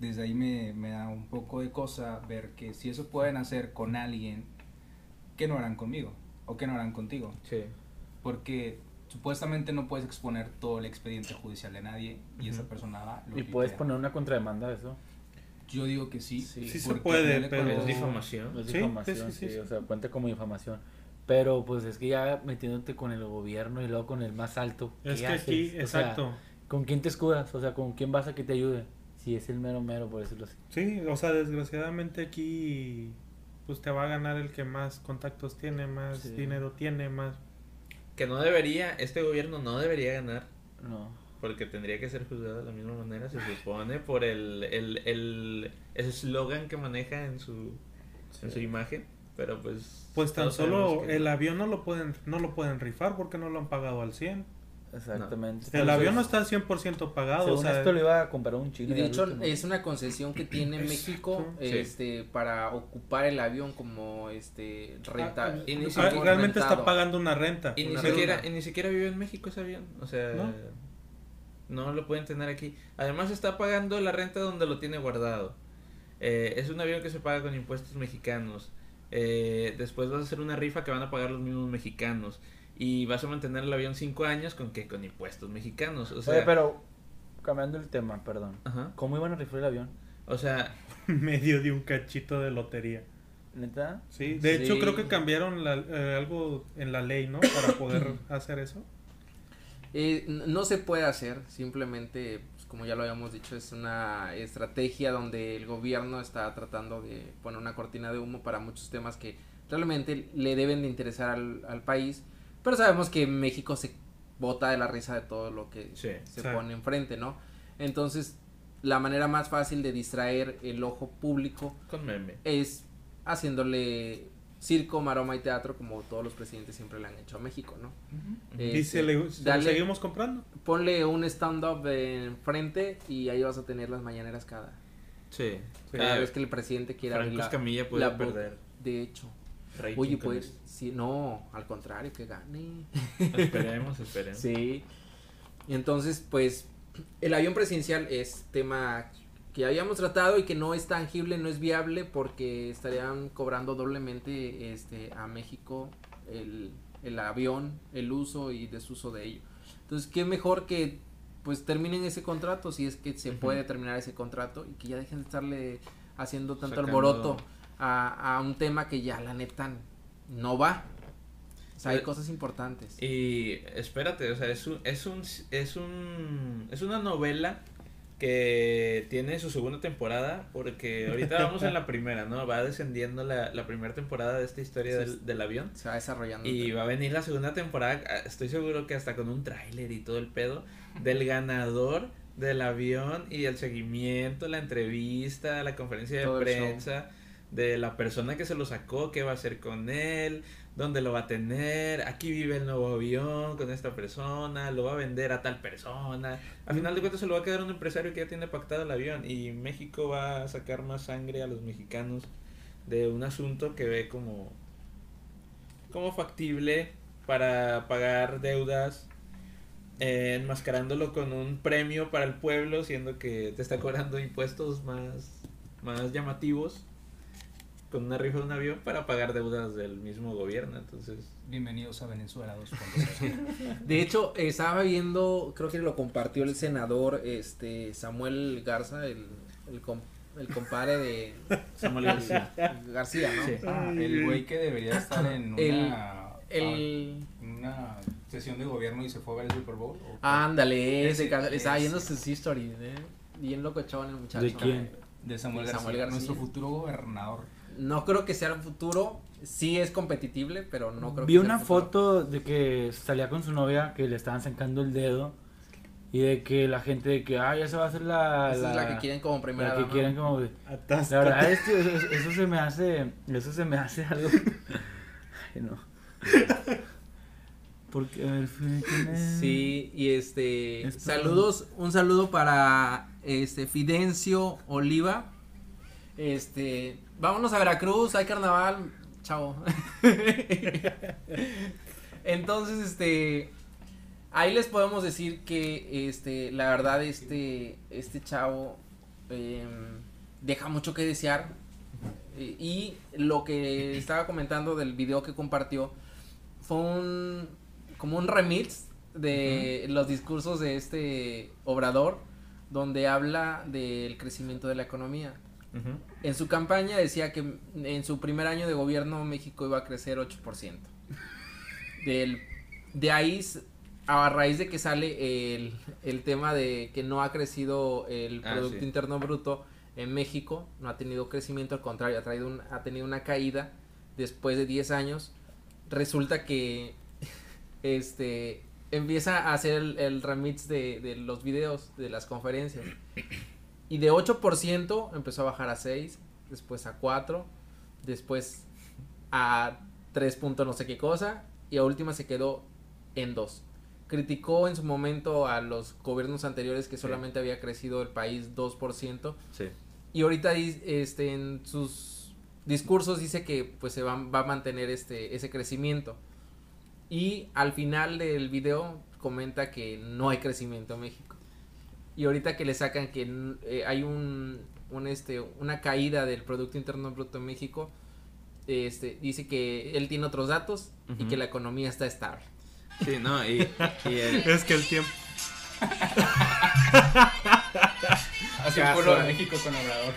desde ahí me, me da un poco de cosa ver que si eso pueden hacer con alguien, ¿qué no harán conmigo? ¿O qué no harán contigo? Sí. Porque supuestamente no puedes exponer todo el expediente judicial de nadie y esa persona va. lo Y que puedes poner una contrademanda de eso. Yo digo que sí. Sí. Sí se puede, pero- Es difamación. Es Sí, difamación, sí, sí, sí, sí, sí. o sea, cuenta como difamación. Pero pues es que ya metiéndote con el gobierno y luego con el más alto. ¿qué Es que haces? aquí, O sea, exacto. ¿Con quién te escudas? O sea, ¿con quién vas a que te ayude? Si es el mero mero, por decirlo así. Sí, o sea, desgraciadamente aquí pues te va a ganar el que más contactos tiene, más Sí. dinero tiene, más Que no debería, este gobierno no debería ganar. No. Porque tendría que ser juzgado de la misma manera, se supone, por el el el eslogan que maneja en su en su imagen, pero pues pues tan solo el no. avión no lo pueden no lo pueden rifar porque no lo han pagado al 100. Exactamente. El Entonces, avión no está al 100% pagado, Según o sea, esto lo iba a comprar un Y chino. de ya hecho último. es una concesión que tiene Exacto. México Sí. este para ocupar el avión como este renta Ah, y ni ah, siquiera- realmente está pagando una renta. y ni siquiera y ni siquiera vive en México ese avión, o sea, ¿No? no, lo pueden tener aquí. Además está pagando la renta donde lo tiene guardado. Eh, es un avión que se paga con impuestos mexicanos. Eh, después vas a hacer una rifa que van a pagar los mismos mexicanos. Y vas a mantener el avión cinco años con que con impuestos mexicanos. O sea, Oye, pero cambiando el tema, perdón. ajá. ¿Cómo iban a rifar el avión? O sea, medio de un cachito de lotería. ¿Neta? Sí, de Sí. hecho creo que cambiaron la- eh, algo en la ley, ¿no? Para poder hacer eso. Eh, no se puede hacer, simplemente, pues, como ya lo habíamos dicho, es una estrategia donde el gobierno está tratando de poner una cortina de humo para muchos temas que realmente le deben de interesar al, al país, pero sabemos que México se bota de la risa de todo lo que Sí. se Sí. pone enfrente, ¿no? Entonces, la manera más fácil de distraer el ojo público con meme. es haciéndole circo, maroma y teatro como todos los presidentes siempre le han hecho a México, ¿no? Y se le, se lo dale- seguimos comprando. ponle un stand-up enfrente y ahí vas a tener las mañaneras cada, Sí. Cada Eh, vez que el presidente quiera Franco la, Escamilla puede la perder. De hecho. Oye, con pues, sí, no, al contrario, que gane. Esperemos, esperemos. Sí. Entonces, pues, el avión presidencial es tema que habíamos tratado y que no es tangible, no es viable porque estarían cobrando doblemente este a México el, el avión, el uso y desuso de ello. Entonces, qué mejor que pues terminen ese contrato si es que se puede terminar ese contrato y que ya dejen de estarle haciendo tanto Sacando- alboroto a, a un tema que ya la neta no va. O sea, hay Eh, cosas importantes. Y espérate, o sea, es un, es un, es un, es una novela que tiene su segunda temporada, porque ahorita vamos en la primera, ¿no? Va descendiendo la, la primera temporada de esta historia Sí, del, del avión. Se va desarrollando. Y va a venir la segunda temporada, ah, estoy seguro que hasta con un tráiler y todo el pedo, del ganador del avión y el seguimiento, la entrevista, la conferencia de Todo prensa, de la persona que se lo sacó, qué va a hacer con él, dónde lo va a tener, aquí vive el nuevo avión con esta persona, lo va a vender a tal persona. Al final de cuentas se lo va a quedar un empresario que ya tiene pactado el avión y México va a sacar más sangre a los mexicanos de un asunto que ve como como factible para pagar deudas eh, enmascarándolo con un premio para el pueblo siendo que te está cobrando impuestos más más llamativos con una rifa de un avión para pagar deudas del mismo gobierno entonces Bienvenidos a Venezuela 2.0. De hecho, estaba viendo, creo que lo compartió el senador este Samuel Garza, el, el, com- el compadre de Samuel García García, ¿no? Sí. Ah, el güey que debería estar en una, El- ah, El... una sesión de gobierno y se fue a ver el Super Bowl. Ándale, ese, Ese- caso, estaba ese. viendo sus stories, ¿eh? Bien locochón el muchacho. ¿De quién? De Samuel, de García, Samuel García. nuestro futuro gobernador. No creo que sea el futuro, sí es competitible, pero no creo Vi que sea una el futuro. foto de que salía con su novia que le estaban sacando el dedo y de que la gente de que ah ya se va a hacer la Esa es la que quieren como primera la que dama. quieren como la verdad es que eso, eso se me hace eso se me hace algo Ay, no porque a ver, fue- ¿quién es? Sí, y este Esto- saludos, un saludo para este Fidencio Oliva. Este, vámonos a Veracruz, hay carnaval, chao. Entonces, este ahí les podemos decir que este la verdad este este chavo em, deja mucho que desear Eh, y lo que estaba comentando del video que compartió fue un como un remix de los discursos de este obrador donde habla del crecimiento de la economía. En su campaña decía que en su primer año de gobierno México iba a crecer 8%. Del, de ahí, a raíz de que sale el, el tema de que no ha crecido el Ah, Producto sí. Interno Bruto en México, no ha tenido crecimiento, al contrario, ha, traído un- ha tenido una caída después de 10 años. Resulta que este empieza a hacer el, el remix de, de los videos, de las conferencias. Y de 8% empezó a bajar a 6, después a 4, después a 3 punto no sé qué cosa, y a última se quedó en 2. Criticó en su momento a los gobiernos anteriores que Sí. solamente había crecido el país 2%, sí y ahorita este, en sus discursos dice que pues se va, va a mantener este, ese crecimiento. Y al final del video comenta que no hay crecimiento en México. Y ahorita que le sacan que eh, hay un, un, este, una caída del Producto Interno Bruto en México, este, dice que él tiene otros datos y Ujú. que la economía está estable. sí no y, y el- Es que el tiempo. Así Caso. fue lo de México con Obrador.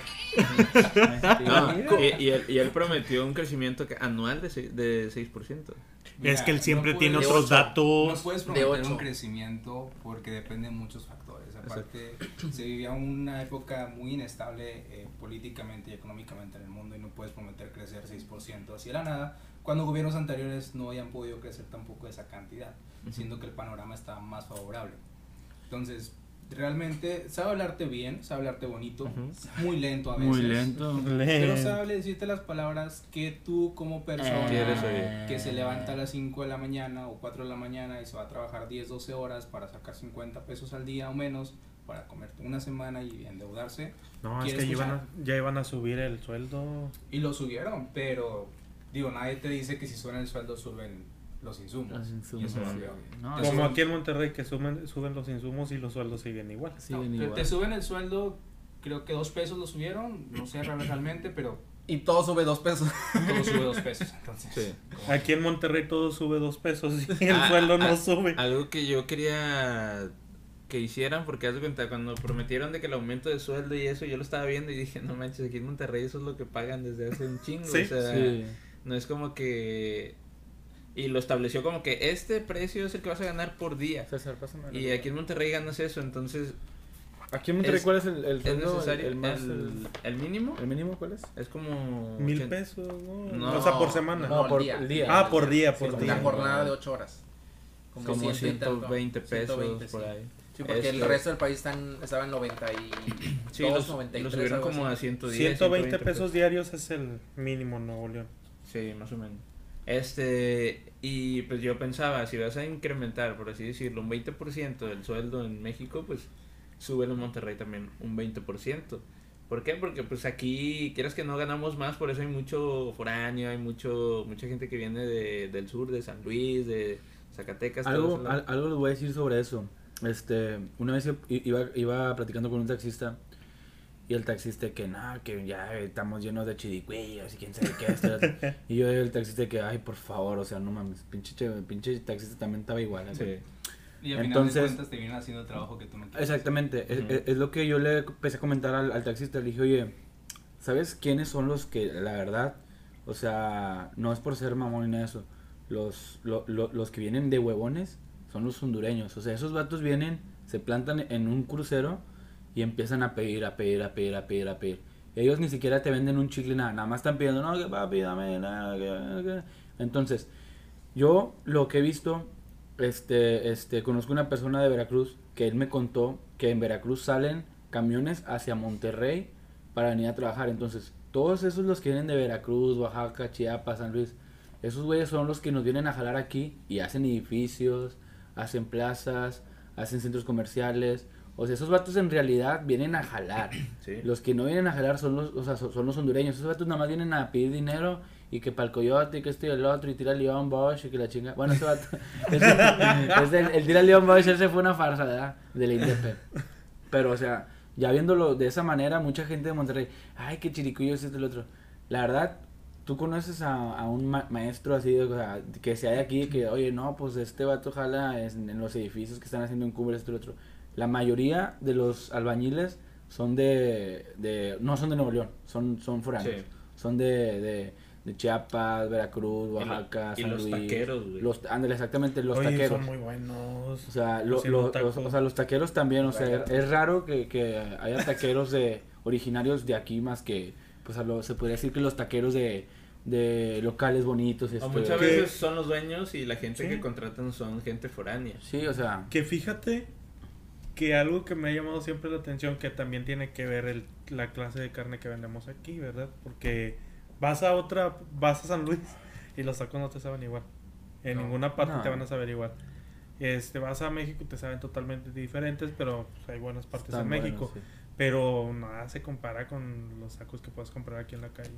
no, y, y él, y él prometió un crecimiento anual de, se- de 6%. Es que él siempre tiene puedes- otros de ocho. No datos. puedes De prometer ocho. un crecimiento porque depende de muchos factores. Aparte, se vivía una época muy inestable eh, políticamente y económicamente en el mundo y no puedes prometer crecer 6% así de la nada cuando gobiernos anteriores no hayan podido crecer tampoco esa cantidad, Ujú. siendo que el panorama está más favorable. Entonces, realmente sabe hablarte bien, sabe hablarte bonito, muy lento a veces. muy lento Pero sabe decirte las palabras que tú como persona que se levanta a las 5 de la mañana o 4 de la mañana y se va a trabajar 10, 12 horas para sacar 50 pesos al día o menos, para comer una semana y endeudarse. No, es ¿Quieres que iban, a, ya iban a subir el sueldo. Y lo subieron, pero digo, nadie te dice que si suben el sueldo suben los insumos. Los insumos, Y eso es sí. peor. No, Te Como suben- aquí en Monterrey que suben, suben los insumos y los sueldos siguen igual. siguen te- igual. te suben el sueldo, creo que dos pesos lo subieron, no sé realmente, pero Y todo sube dos pesos. todo sube dos pesos. Entonces, Sí. Aquí en Monterrey todo sube dos pesos y el Ah, sueldo no ah, sube. Algo que yo quería que hicieran, porque haz de cuenta, cuando prometieron de que el aumento de sueldo y eso, yo lo estaba viendo y dije, no manches, aquí en Monterrey eso es lo que pagan desde hace un chingo. Sí. o sea, Sí. no es como que... Y lo estableció como que este precio es el que vas a ganar por día. César, pásame. Y aquí en Monterrey ganas eso, entonces Aquí en Monterrey, es- ¿cuál es el, el es sueldo? necesario. El, más, el, el, el mínimo el mínimo cuál es? es como... Mil ochenta- pesos, ¿no? No. o sea, por semana. No, por el día. el día. Ah, por día, Sí, por como día. La jornada de 8 horas. Como ciento y tanto. 120 pesos 120, por sí. ahí. Sí, porque el Este- resto del país están, estaba en 92, Sí, los, 93, los subieron como así. a 110. 120 pesos diarios es el mínimo en Nuevo León. Sí, más o menos. Este, y pues yo pensaba, si vas a incrementar, por así decirlo, un 20% del sueldo en México, pues súbelo en Monterrey también un 20%. ¿Por qué? Porque pues aquí, quieras que no ganamos más, por eso hay mucho foráneo, hay mucho mucha gente que viene de, del sur, de San Luis, de Zacatecas. Algo, al- algo les voy a decir sobre eso. Este, una vez iba, iba platicando con un taxista y el taxista que no, que ya estamos llenos de chiricuillos y quién sabe qué. esto y lo otro". y yo el taxista que, ay, por favor, o sea, no mames, pinche, che- pinche taxista también estaba igual. así. Sí. Y al final Entonces- de cuentas te vienen haciendo el trabajo que tú no quieres. Exactamente, es, lo que yo le empecé a comentar al, al taxista, le dije, oye, ¿sabes quiénes son los que, la verdad, o sea, no es por ser mamón ni nada de eso, los, lo- lo- los que vienen de huevones son los hondureños, o sea, esos vatos vienen, se plantan en un crucero y empiezan a pedir, a pedir, a pedir, a pedir, a pedir. Ellos ni siquiera te venden un chicle, nada, nada más están pidiendo, no, que papi, dame, nada, que- que-". Entonces, yo lo que he visto, este, este, conozco una persona de Veracruz que él me contó que en Veracruz salen camiones hacia Monterrey para venir a trabajar. Entonces, todos esos los que vienen de Veracruz, Oaxaca, Chiapas, San Luis, esos güeyes son los que nos vienen a jalar aquí y hacen edificios, hacen plazas, hacen centros comerciales. O sea, esos vatos en realidad vienen a jalar. Sí. Los que no vienen a jalar son los, o sea, son, los hondureños. Esos vatos nada más vienen a pedir dinero y que para el coyote y que esto y el otro y tira el León Bosch y que la chinga. Bueno, ese vato. ese- ese- el, el tira el León Bosch, ese fue una farsa, ¿verdad? De la INDEP. Pero, o sea, ya viéndolo de esa manera, mucha gente de Monterrey, ay, qué chiricuyo es este el otro. La verdad, tú conoces a, a un ma- maestro así, o sea, que sea de aquí, que, oye, no, pues este vato jala en, en los edificios que están haciendo en Cuba, esto y el otro. La mayoría de los albañiles son de, de no son de Nuevo León, son, son foráneos. Sí. Son de, de, de Chiapas, Veracruz, Y Oaxaca, y San los Luis. taqueros, güey. Los, ándale, exactamente, los Oye, taqueros. son muy buenos. O sea, lo- lo- los, o sea, los taqueros también, o sea, es raro que, que haya taqueros de originarios de aquí más que, pues a lo, se podría decir que los taqueros de, de locales bonitos. O este, muchas Que- veces son los dueños y la gente Sí. que contratan son gente foránea. Sí, o sea, Que fíjate que algo que me ha llamado siempre la atención que también tiene que ver el, la clase de carne que vendemos aquí, ¿verdad? Porque vas a otra, vas a San Luis y los tacos no te saben igual. En No. ninguna parte No. te van a saber igual. Este, vas a México y te saben totalmente diferentes, pero pues, hay buenas partes están en México. Pero nada se compara con los tacos que puedes comprar aquí en la calle.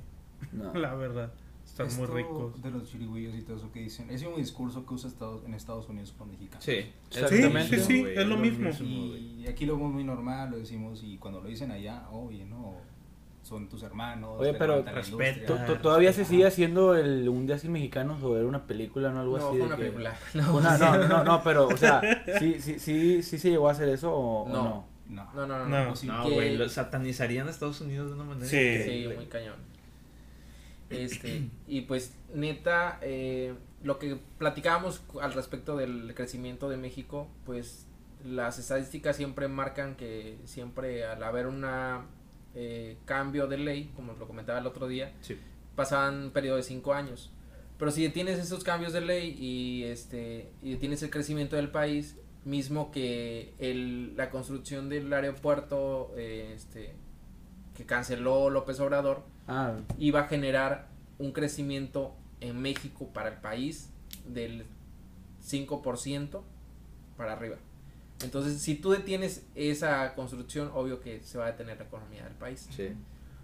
No. La verdad, están muy ricos. De los chirigüillos y todo eso que dicen. Es un discurso que usa Estados, en Estados Unidos con mexicanos. Sí, Exactamente. Sí, sí, sí, güey, es lo mismo. güey. Y aquí lo vemos muy normal, lo decimos, y cuando lo dicen allá, oye, no, son tus hermanos. Oye, te pero respeto. ¿Todavía se sigue haciendo el Un día sin mexicanos o era una película no algo No, así? fue de una que- película. Una- no, no, no, pero, o sea, ¿sí, sí, sí, sí se llegó a hacer eso o o No. no? No. No, no, no. No. no. Sí, No, que- güey, lo satanizarían a Estados Unidos de una manera Sí. Sí, muy cañón. Este, y pues neta, eh, lo que platicábamos al respecto del crecimiento de México, pues las estadísticas siempre marcan que siempre al haber una eh, cambio de ley, como lo comentaba el otro día, Sí. pasaban un periodo de cinco años. Pero si tienes esos cambios de ley y este y tienes el crecimiento del país, mismo que el, la construcción del aeropuerto eh, este que canceló López Obrador, Ah, iba a generar un crecimiento en México para el país del 5% para arriba. Entonces, si tú detienes esa construcción, obvio que se va a detener la economía del país. Sí.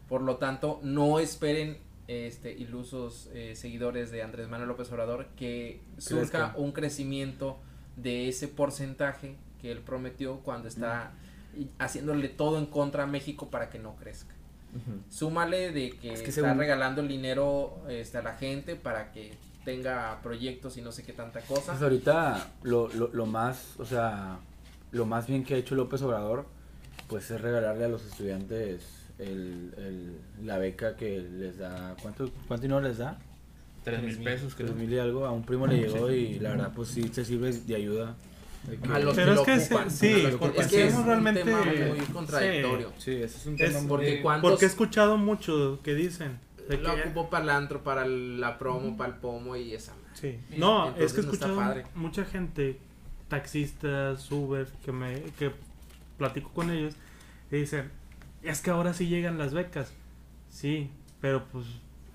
Por lo tanto, no esperen este ilusos eh, seguidores de Andrés Manuel López Obrador que surja Crezca. un crecimiento de ese porcentaje que él prometió cuando está y- haciéndole todo en contra a México para que no crezca. Ujú. Súmale de que, Es que está según- regalando el dinero este, a la gente para que tenga proyectos y no sé qué tanta cosa. Pues ahorita lo, lo, lo más, o sea, lo más bien que ha hecho López Obrador, pues es regalarle a los estudiantes el, el, la beca que les da, ¿cuánto, cuánto dinero les da? Tres mil pesos, creo. Tres mil y algo, a un primo le llegó y la verdad pues sí se sirve de ayuda. A los Pero que es lo que ocupan, sí, los sí, que- porque es que es sí, un realmente- tema muy contradictorio. Sí, ese es un Es- tema muy- Porque cuántos Porque he escuchado mucho que dicen. de lo que- ocupó para el antro, para el- la promo, para el pomo y esa. madre. Sí. Bien, No, es que he no escuchado padre. mucha gente, taxistas, Uber, que me que platico con ellos y dicen, es que ahora sí llegan las becas. Sí, pero pues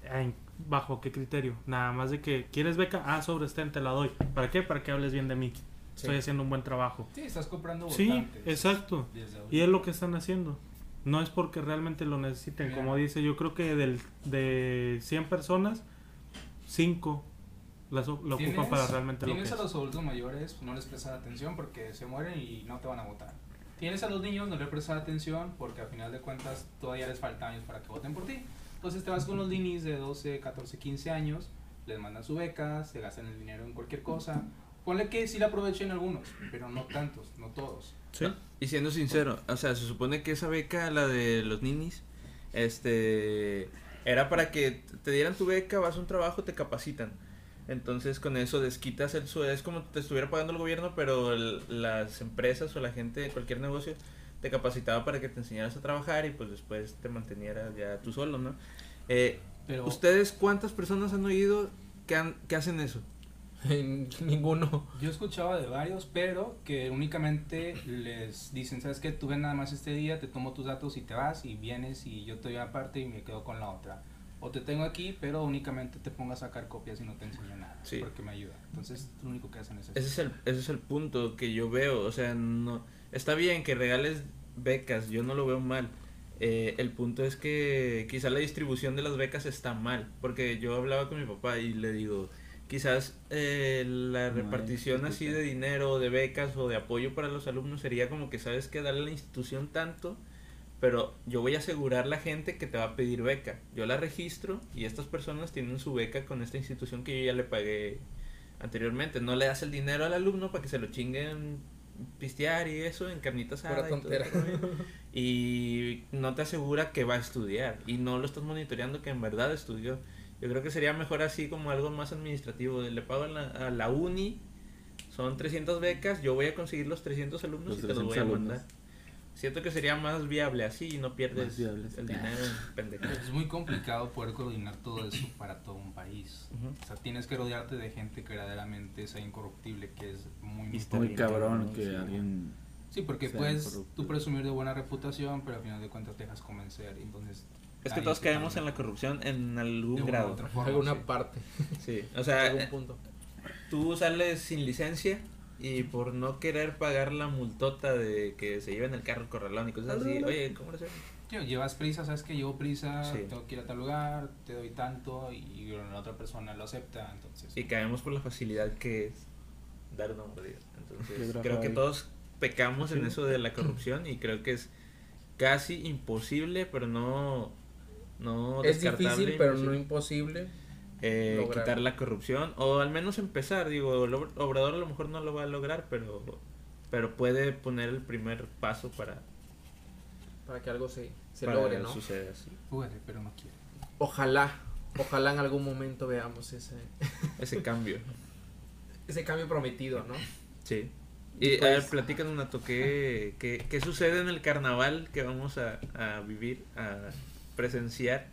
¿en- bajo qué criterio? Nada más de que quieres beca, ah, sobre este te la doy. ¿Para qué? Para que hables bien de mí. Estoy Sí. haciendo un buen trabajo. Sí, estás comprando Sí, exacto. Y es lo que están haciendo. No es porque realmente lo necesiten. Mira. Como dice, yo creo que del, de 100 personas, 5 las, o- lo ocupan para realmente lo que Tienes es. a los adultos mayores, no les prestas atención porque se mueren y no te van a votar. Tienes a los niños, no les prestas atención porque al final de cuentas todavía les falta años para que voten por ti. Entonces te vas con los ninis de 12, 14, 15 años, les mandan su beca, se gastan el dinero en cualquier cosa. Ponle que sí la aprovechen algunos, pero no tantos, no todos. Sí. Y siendo sincero, o sea, se supone que esa beca, la de los ninis, este, era para que te dieran tu beca, vas a un trabajo, te capacitan. Entonces con eso desquitas el sueldo, es como te estuviera pagando el gobierno, pero el- las empresas o la gente de cualquier negocio te capacitaba para que te enseñaras a trabajar y pues después te mantenieras ya tú solo, ¿no? Eh, Pero ¿Ustedes cuántas personas han oído que, han, que hacen eso? Ninguno. yo escuchaba de varios, pero que únicamente les dicen, ¿sabes qué? Tú ven nada más este día, te tomo tus datos y te vas y vienes y yo te doy aparte y me quedo con la otra. O te tengo aquí, pero únicamente te pongo a sacar copias y no te enseño nada, Sí. porque me ayuda. Entonces, lo único que hacen es eso. Ese es el, ese es el punto que yo veo. O sea, no está bien que regales becas, yo no lo veo mal. Eh, el punto es que quizá la distribución de las becas está mal. Porque yo hablaba con mi papá y le digo, quizás eh, la repartición así de dinero, de becas o de apoyo para los alumnos sería como que sabes que darle a la institución tanto. Pero yo voy a asegurar la gente que te va a pedir beca. Yo la registro y estas personas tienen su beca con esta institución que yo ya le pagué anteriormente. No le das el dinero al alumno para que se lo chinguen pistear y eso en carnitas y y no te asegura que va a estudiar y no lo estás monitoreando que en verdad estudió. Yo creo que sería mejor así como algo más administrativo. Le pago a la, a la uni, son 300 becas, yo voy a conseguir los 300 alumnos Los y te los 300 voy a alumnos. mandar. Siento que sería más viable así y no pierdes el dinero en pendejadas. Es muy complicado poder coordinar todo eso para todo un país. Ujú. O sea, tienes que rodearte de gente que verdaderamente sea incorruptible, que es muy... Muy Muy cabrón que sí. alguien... Sí, porque puedes tú presumir de buena reputación, pero al final de cuentas te dejas convencer. Entonces, Es que ahí todos caemos en la corrupción en algún de grado. otra forma, alguna sí. parte, Sí, o sea, algún eh, punto. tú sales sin licencia y por no querer pagar la multota de que se lleven el carro al corralón y cosas así, oye, ¿cómo lo hacemos? Tío, llevas prisa, sabes que llevo prisa, Sí. tengo que ir a tal lugar, te doy tanto y la otra persona lo acepta, entonces... Y caemos por la facilidad que es dar una mordida. Entonces, creo que todos pecamos en eso de la corrupción y creo que es casi imposible, pero no no Es descartable, difícil, pero no imposible, eh, quitar la corrupción o al menos empezar, digo, el Ob- Obrador a lo mejor no lo va a lograr, pero pero puede poner el primer paso para, Para que algo se, se para logre, ¿no? suceda así. Puede, pero no quiere. Ojalá, ojalá en algún momento veamos ese, Ese cambio. ese cambio prometido, ¿no? Sí. Y Y a ver, pues- platícanos, Nato, ¿qué, qué, qué sucede en el carnaval que vamos a, a vivir, a presenciar?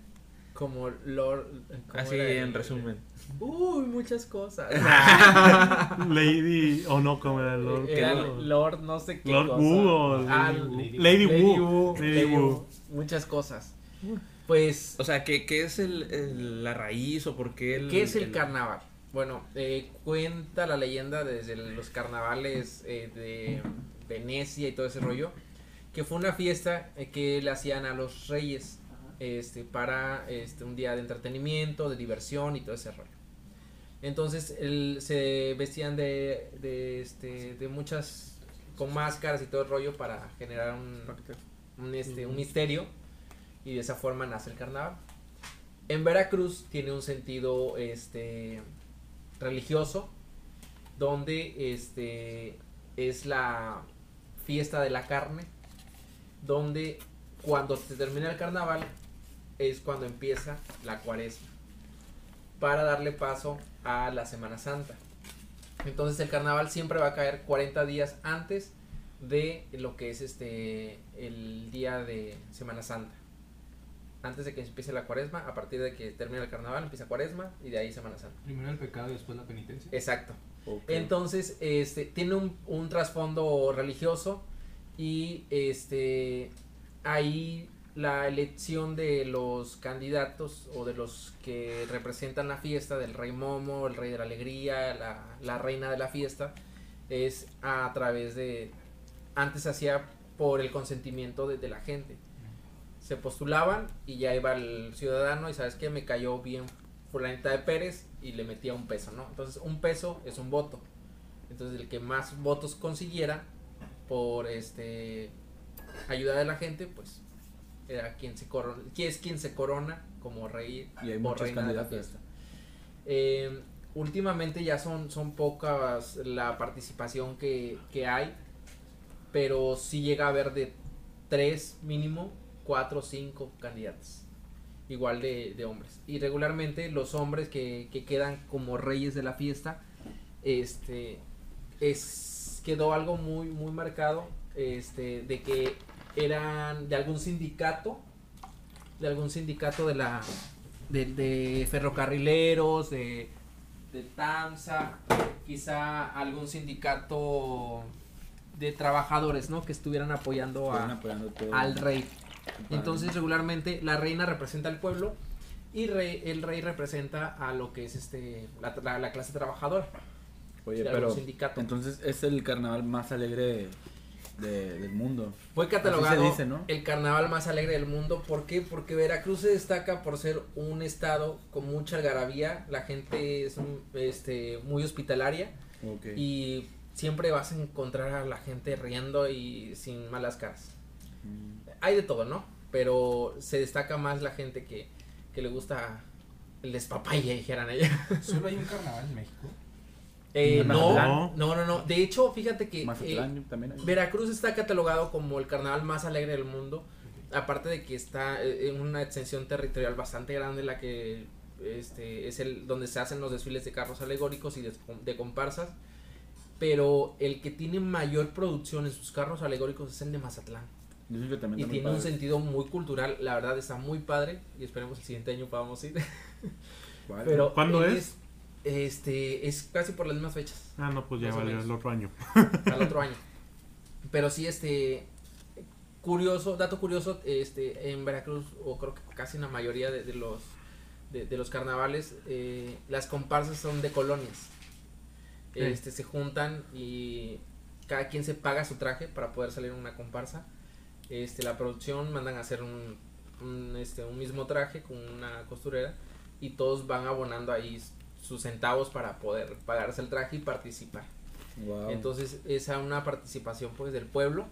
Como Lord. ¿cómo Así era el- en resumen. Uy, muchas cosas. Lady o no como era Lord. Era. Lord no sé qué Lord cosa. Wu o Ah, Lady, Lady Lady Lady Wu. Wu, Lady Wu. Wu, Muchas cosas. Pues, O sea, ¿qué, qué es el, el- la raíz o por qué el... ¿qué es el carnaval? Bueno, eh, cuenta la leyenda desde los carnavales eh, de Venecia y todo ese rollo, que fue una fiesta eh, que le hacían a los reyes este, para este, un día de entretenimiento, de diversión y todo ese rollo. Entonces el- se vestían de, de, este, de muchas, con máscaras y todo el rollo para generar un, un, este, un misterio y de esa forma nace el carnaval. En Veracruz tiene un sentido este, religioso donde este, es la fiesta de la carne, donde cuando se termina el carnaval es cuando empieza la cuaresma para darle paso a la Semana Santa. Entonces el carnaval siempre va a caer 40 días antes de lo que es este el día de Semana Santa. Antes de que empiece la cuaresma, a partir de que termina el carnaval, empieza cuaresma y de ahí Semana Santa. Primero el pecado y después la penitencia. Exacto. Entonces, este, tiene un, un trasfondo religioso y este, ahí la elección de los candidatos o de los que representan la fiesta, del rey Momo, el rey de la alegría, la, la reina de la fiesta, es a través de, antes hacía por el consentimiento de, de la gente. Se postulaban y ya iba el ciudadano y sabes que me cayó bien fulanita de Pérez y le metía un peso, ¿no? Entonces un peso es un voto. Entonces el que más votos consiguiera por este ayuda de la gente, pues era quien se corona, es quien se corona como rey Y hay o reina de la fiesta. Eh, últimamente ya son, son pocas la participación que, que hay, pero sí llega a haber de tres mínimo, cuatro o cinco candidatos igual de, de hombres. Y regularmente los hombres que, que quedan como reyes de la fiesta, este, es, quedó algo muy, muy marcado, este, de que eran de algún sindicato, de algún sindicato de la, de, de ferrocarrileros, de, de TAMSA, quizá algún sindicato de trabajadores, ¿no? Que estuvieran apoyando a, apoyando al rey. Entonces regularmente la reina representa al pueblo y rey- el rey representa a lo que es este la, la- la clase trabajadora. Oye, pero sindicato. entonces es el carnaval más alegre de- del mundo. Fue catalogado el carnaval más alegre del mundo. ¿Por qué? Porque Veracruz se destaca por ser un estado con mucha algarabía. La gente es un- este, muy hospitalaria y siempre vas a encontrar a la gente riendo y sin malas caras. Mm. Hay de todo, ¿no? Pero se destaca más la gente que, que le gusta el despapalle, dijeran ella. Solo hay un carnaval en México. Eh, ¿En no, no, no, no. De hecho, fíjate que eh. Veracruz está catalogado como el carnaval más alegre del mundo. Aparte de que está eh, en una extensión territorial bastante grande, la que este es el donde se hacen los desfiles de carros alegóricos y de, de comparsas. Pero el que tiene mayor producción en sus carros alegóricos es el de Mazatlán. También Y tiene un sentido muy cultural, la verdad está muy padre y esperemos el siguiente año podamos ir. Vale. Pero ¿Cuándo es? Este, es casi por las mismas fechas, Ah, no, pues ya valió el otro año. al otro año. Pero sí, este, curioso, dato curioso, este, en Veracruz, o creo que casi en la mayoría de, de los, de, de los carnavales, eh, las comparsas son de colonias. Sí. Este, se juntan y cada quien se paga su traje para poder salir en una comparsa. Este, la producción mandan a hacer un, un, este, un mismo traje con una costurera y todos van abonando ahí sus centavos para poder pagarse el traje y participar. Wow. Entonces, esa una participación pues del pueblo.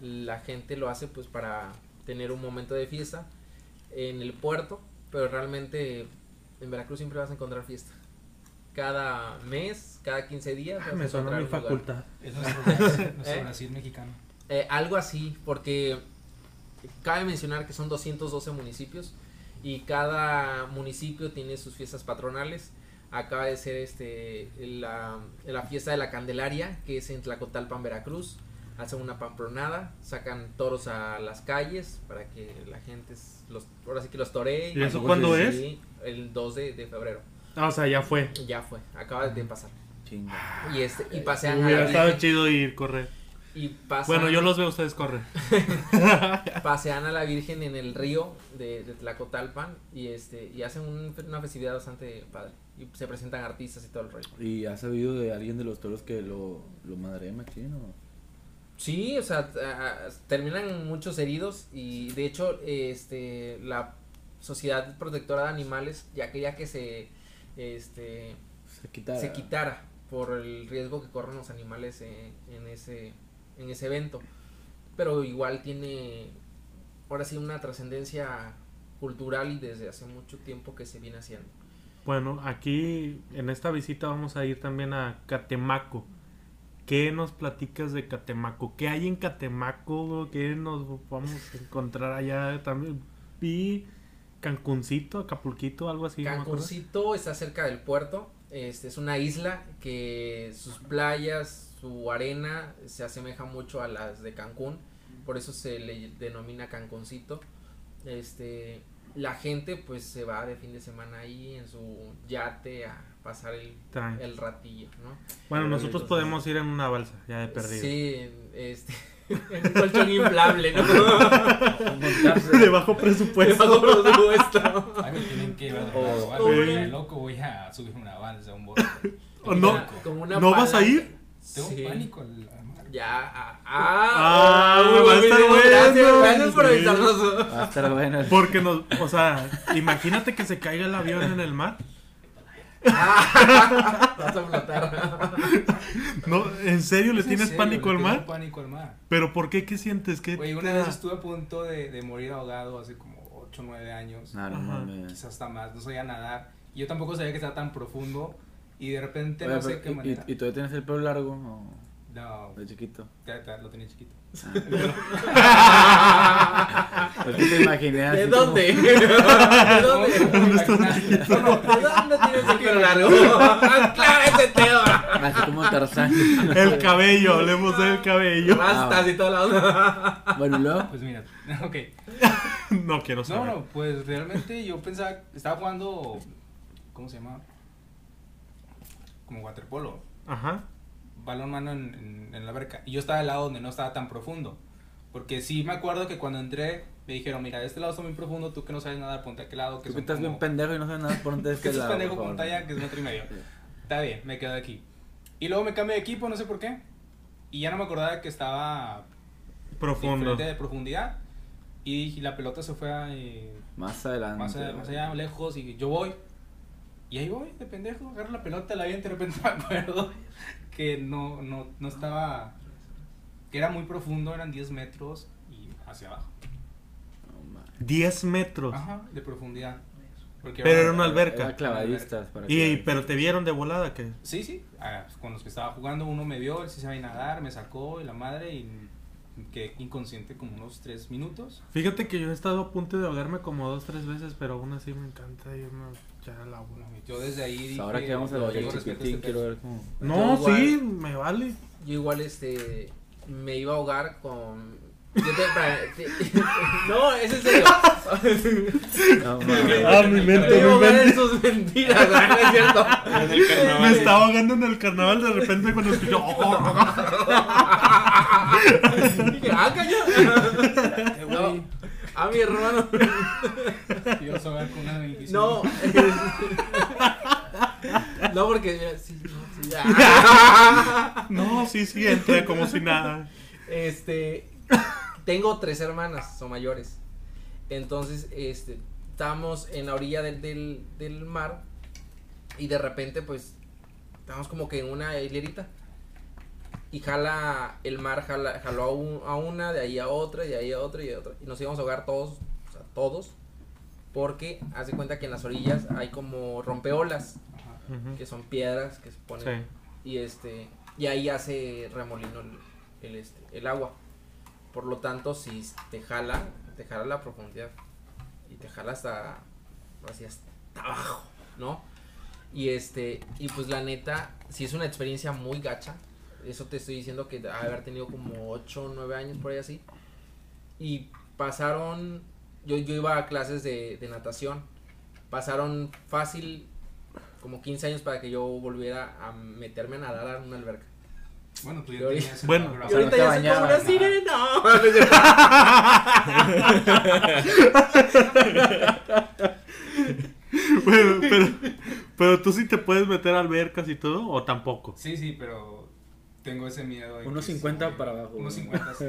La gente lo hace pues para tener un momento de fiesta en el puerto, pero realmente en Veracruz siempre vas a encontrar fiesta. Cada mes, cada 15 días. Ah, Me suena mi facultad. Es Brasil, nuestro ¿Eh? Brasil mexicano. Eh, algo así, porque cabe mencionar que son 212 municipios y cada municipio tiene sus fiestas patronales. Acaba de ser este la, la fiesta de la Candelaria, que es en Tlacotalpan, Veracruz. Hacen una pamplonada, sacan toros a las calles para que la gente los, ahora sí que los toree. ¿Y eso cuándo es? Sí, el 2 de, de febrero. Ah, o sea, ya fue. Ya fue, acaba de pasar. Chinga. Y este y pasean a la estado chido ir correr. y pasan- Bueno, yo los veo, ustedes corren. pasean a la Virgen en el río de, de Tlacotalpan y este y hacen un- una festividad bastante padre y se presentan artistas y todo el rollo. ¿Y has sabido de alguien de los toros que lo, lo madre machín o? Sí, o sea, terminan muchos heridos y de hecho, este, la Sociedad Protectora de Animales ya quería que se, este, Se quitara. se quitara por el riesgo que corren los animales en, en ese, en ese evento. Pero igual tiene, ahora sí, una trascendencia cultural y desde hace mucho tiempo que se viene haciendo. Bueno, aquí en esta visita vamos a ir también a Catemaco. ¿Qué nos platicas de Catemaco? ¿Qué hay en Catemaco? ¿Qué nos vamos a encontrar allá también? Vi Cancuncito, Acapulquito, algo así. Cancuncito está cerca del puerto. Este es una isla que sus playas, su arena se asemeja mucho a las de Cancún, por eso se le denomina Cancuncito. Este, la gente pues se va de fin de semana ahí en su yate a pasar el, el ratillo, ¿no? Bueno, nosotros Entonces, podemos ir en una balsa, ya de perdido. Sí, este, en un colchón inflable, ¿no? De bajo presupuesto. Bajo presupuesto. Ay, me tienen que llevar de Oh, oh, loco voy a subir una balsa, un bote. ¿O no? Tengo Como una ¿No vas a ir? Sí. pánico mar. Ya, ah, Ah, ah, va a estar bien, Gracias, bueno. gracias por avisarnos. Va a estar bueno. Porque nos, o sea, imagínate que se caiga el avión en el mar. Ah, Vas a flotar. No, ¿en serio le ¿Es en tienes serio? pánico al tengo mar? pánico al mar. ¿Pero por qué? ¿Qué sientes? ¿Qué una vez estuve a punto de, de morir ahogado hace como 8 o 9 años. No, no. Quizás hasta más, no sabía nadar. Y yo tampoco sabía que estaba tan profundo. Y de repente Oye, no sé pero, qué y- manera. y, y todavía tienes el pelo largo o No, de chiquito? ya- ya lo tenía chiquito. Pues que te imaginé así ¿De como- dónde? ¿De dónde? No, no, ¿De dónde tienes el pelo largo? Aclara ese tema. Así como Tarzán. El cabello, hablemos del cabello. Rastas y toda la onda. Bueno, luego. Pues mira, ok. No quiero No, saber. no, pues realmente yo pensaba, estaba jugando, ¿cómo se llama? Como waterpolo, Ajá. Balón mano en, en, en la alberca. Y yo estaba al lado donde no estaba tan profundo. Porque sí me acuerdo que cuando entré me dijeron, mira, de este lado está muy profundo, tú que no sabes nadar, ponte a aquel lado. Que Tú que estás bien como- pendejo y no sabes nada, ponte de que este estás lado. pendejo, por ponte favor. allá, que es metro y medio. Está bien, me quedo aquí. Y luego me cambié de equipo, no sé por qué. Y ya no me acordaba que estaba Profundo. de profundidad. Y la pelota se fue a, eh, Más adelante. más, allá, más allá, lejos, y yo voy. Y ahí voy, de pendejo, agarro la pelota, la vi, y de repente me acuerdo que no, no, no estaba, que era muy profundo, eran 10 metros y hacia abajo. No, mames. 10 metros. Ajá, de profundidad. Porque Pero era una alberca. Era clavadistas. Para Y, pero te vieron de volada que Sí, sí, ah, pues, con los que estaba jugando uno me vio, él sí sabía nadar, me sacó y la madre y quedé inconsciente como unos 3 minutos. Fíjate que yo he estado a punto de ahogarme como dos, tres veces, pero aún así me encanta irme a echar al agua. Yo desde ahí dije, Ahora que vamos a "No, ver yo el respeto chiquitín, este quiero pedo". ver cómo. No, igual. sí, me vale. Yo igual, este, me iba a ahogar con... Yo te- no, es en serio. No. Ah, mi mente, mi mente. en sus mentiras, ¿no? Es cierto. Me estaba ahogando en el carnaval de repente cuando escuchó. Dije, ah, calla. No, a mi hermano. yo soy con una 25. No. No, porque mira, sí, no, sí, ya. No, sí, sí, entré como si nada. Este, tengo tres hermanas, son mayores. Entonces, este, estábamos en la orilla del, del, del mar y de repente, pues, estamos como que en una hilerita. Y jala, el mar jala, jaló a, un- a una, de ahí a otra, de ahí a otra y a otra. Y nos íbamos a ahogar todos, o sea, todos. Porque, hace cuenta que en las orillas hay como rompeolas, que son piedras que se ponen Sí. y este y ahí hace remolino el, el, este el agua por lo tanto si te jala te jala la profundidad y te jala hasta así abajo no y este y pues la neta si es una experiencia muy gacha. Eso te estoy diciendo que haber tenido como 8 o 9 años por ahí así. Y pasaron yo, yo iba a clases de, de natación. Pasaron fácil como 15 años para que yo volviera a meterme a nadar a una alberca. Bueno, tú ya tenías el Bueno. Y ahorita ya soy como una sirena. Bueno, pero, pero tú sí te puedes meter a albercas y todo, o tampoco. Sí, sí, pero tengo ese miedo. de Unos que 50 sí, para abajo. Unos güey. 50. sí.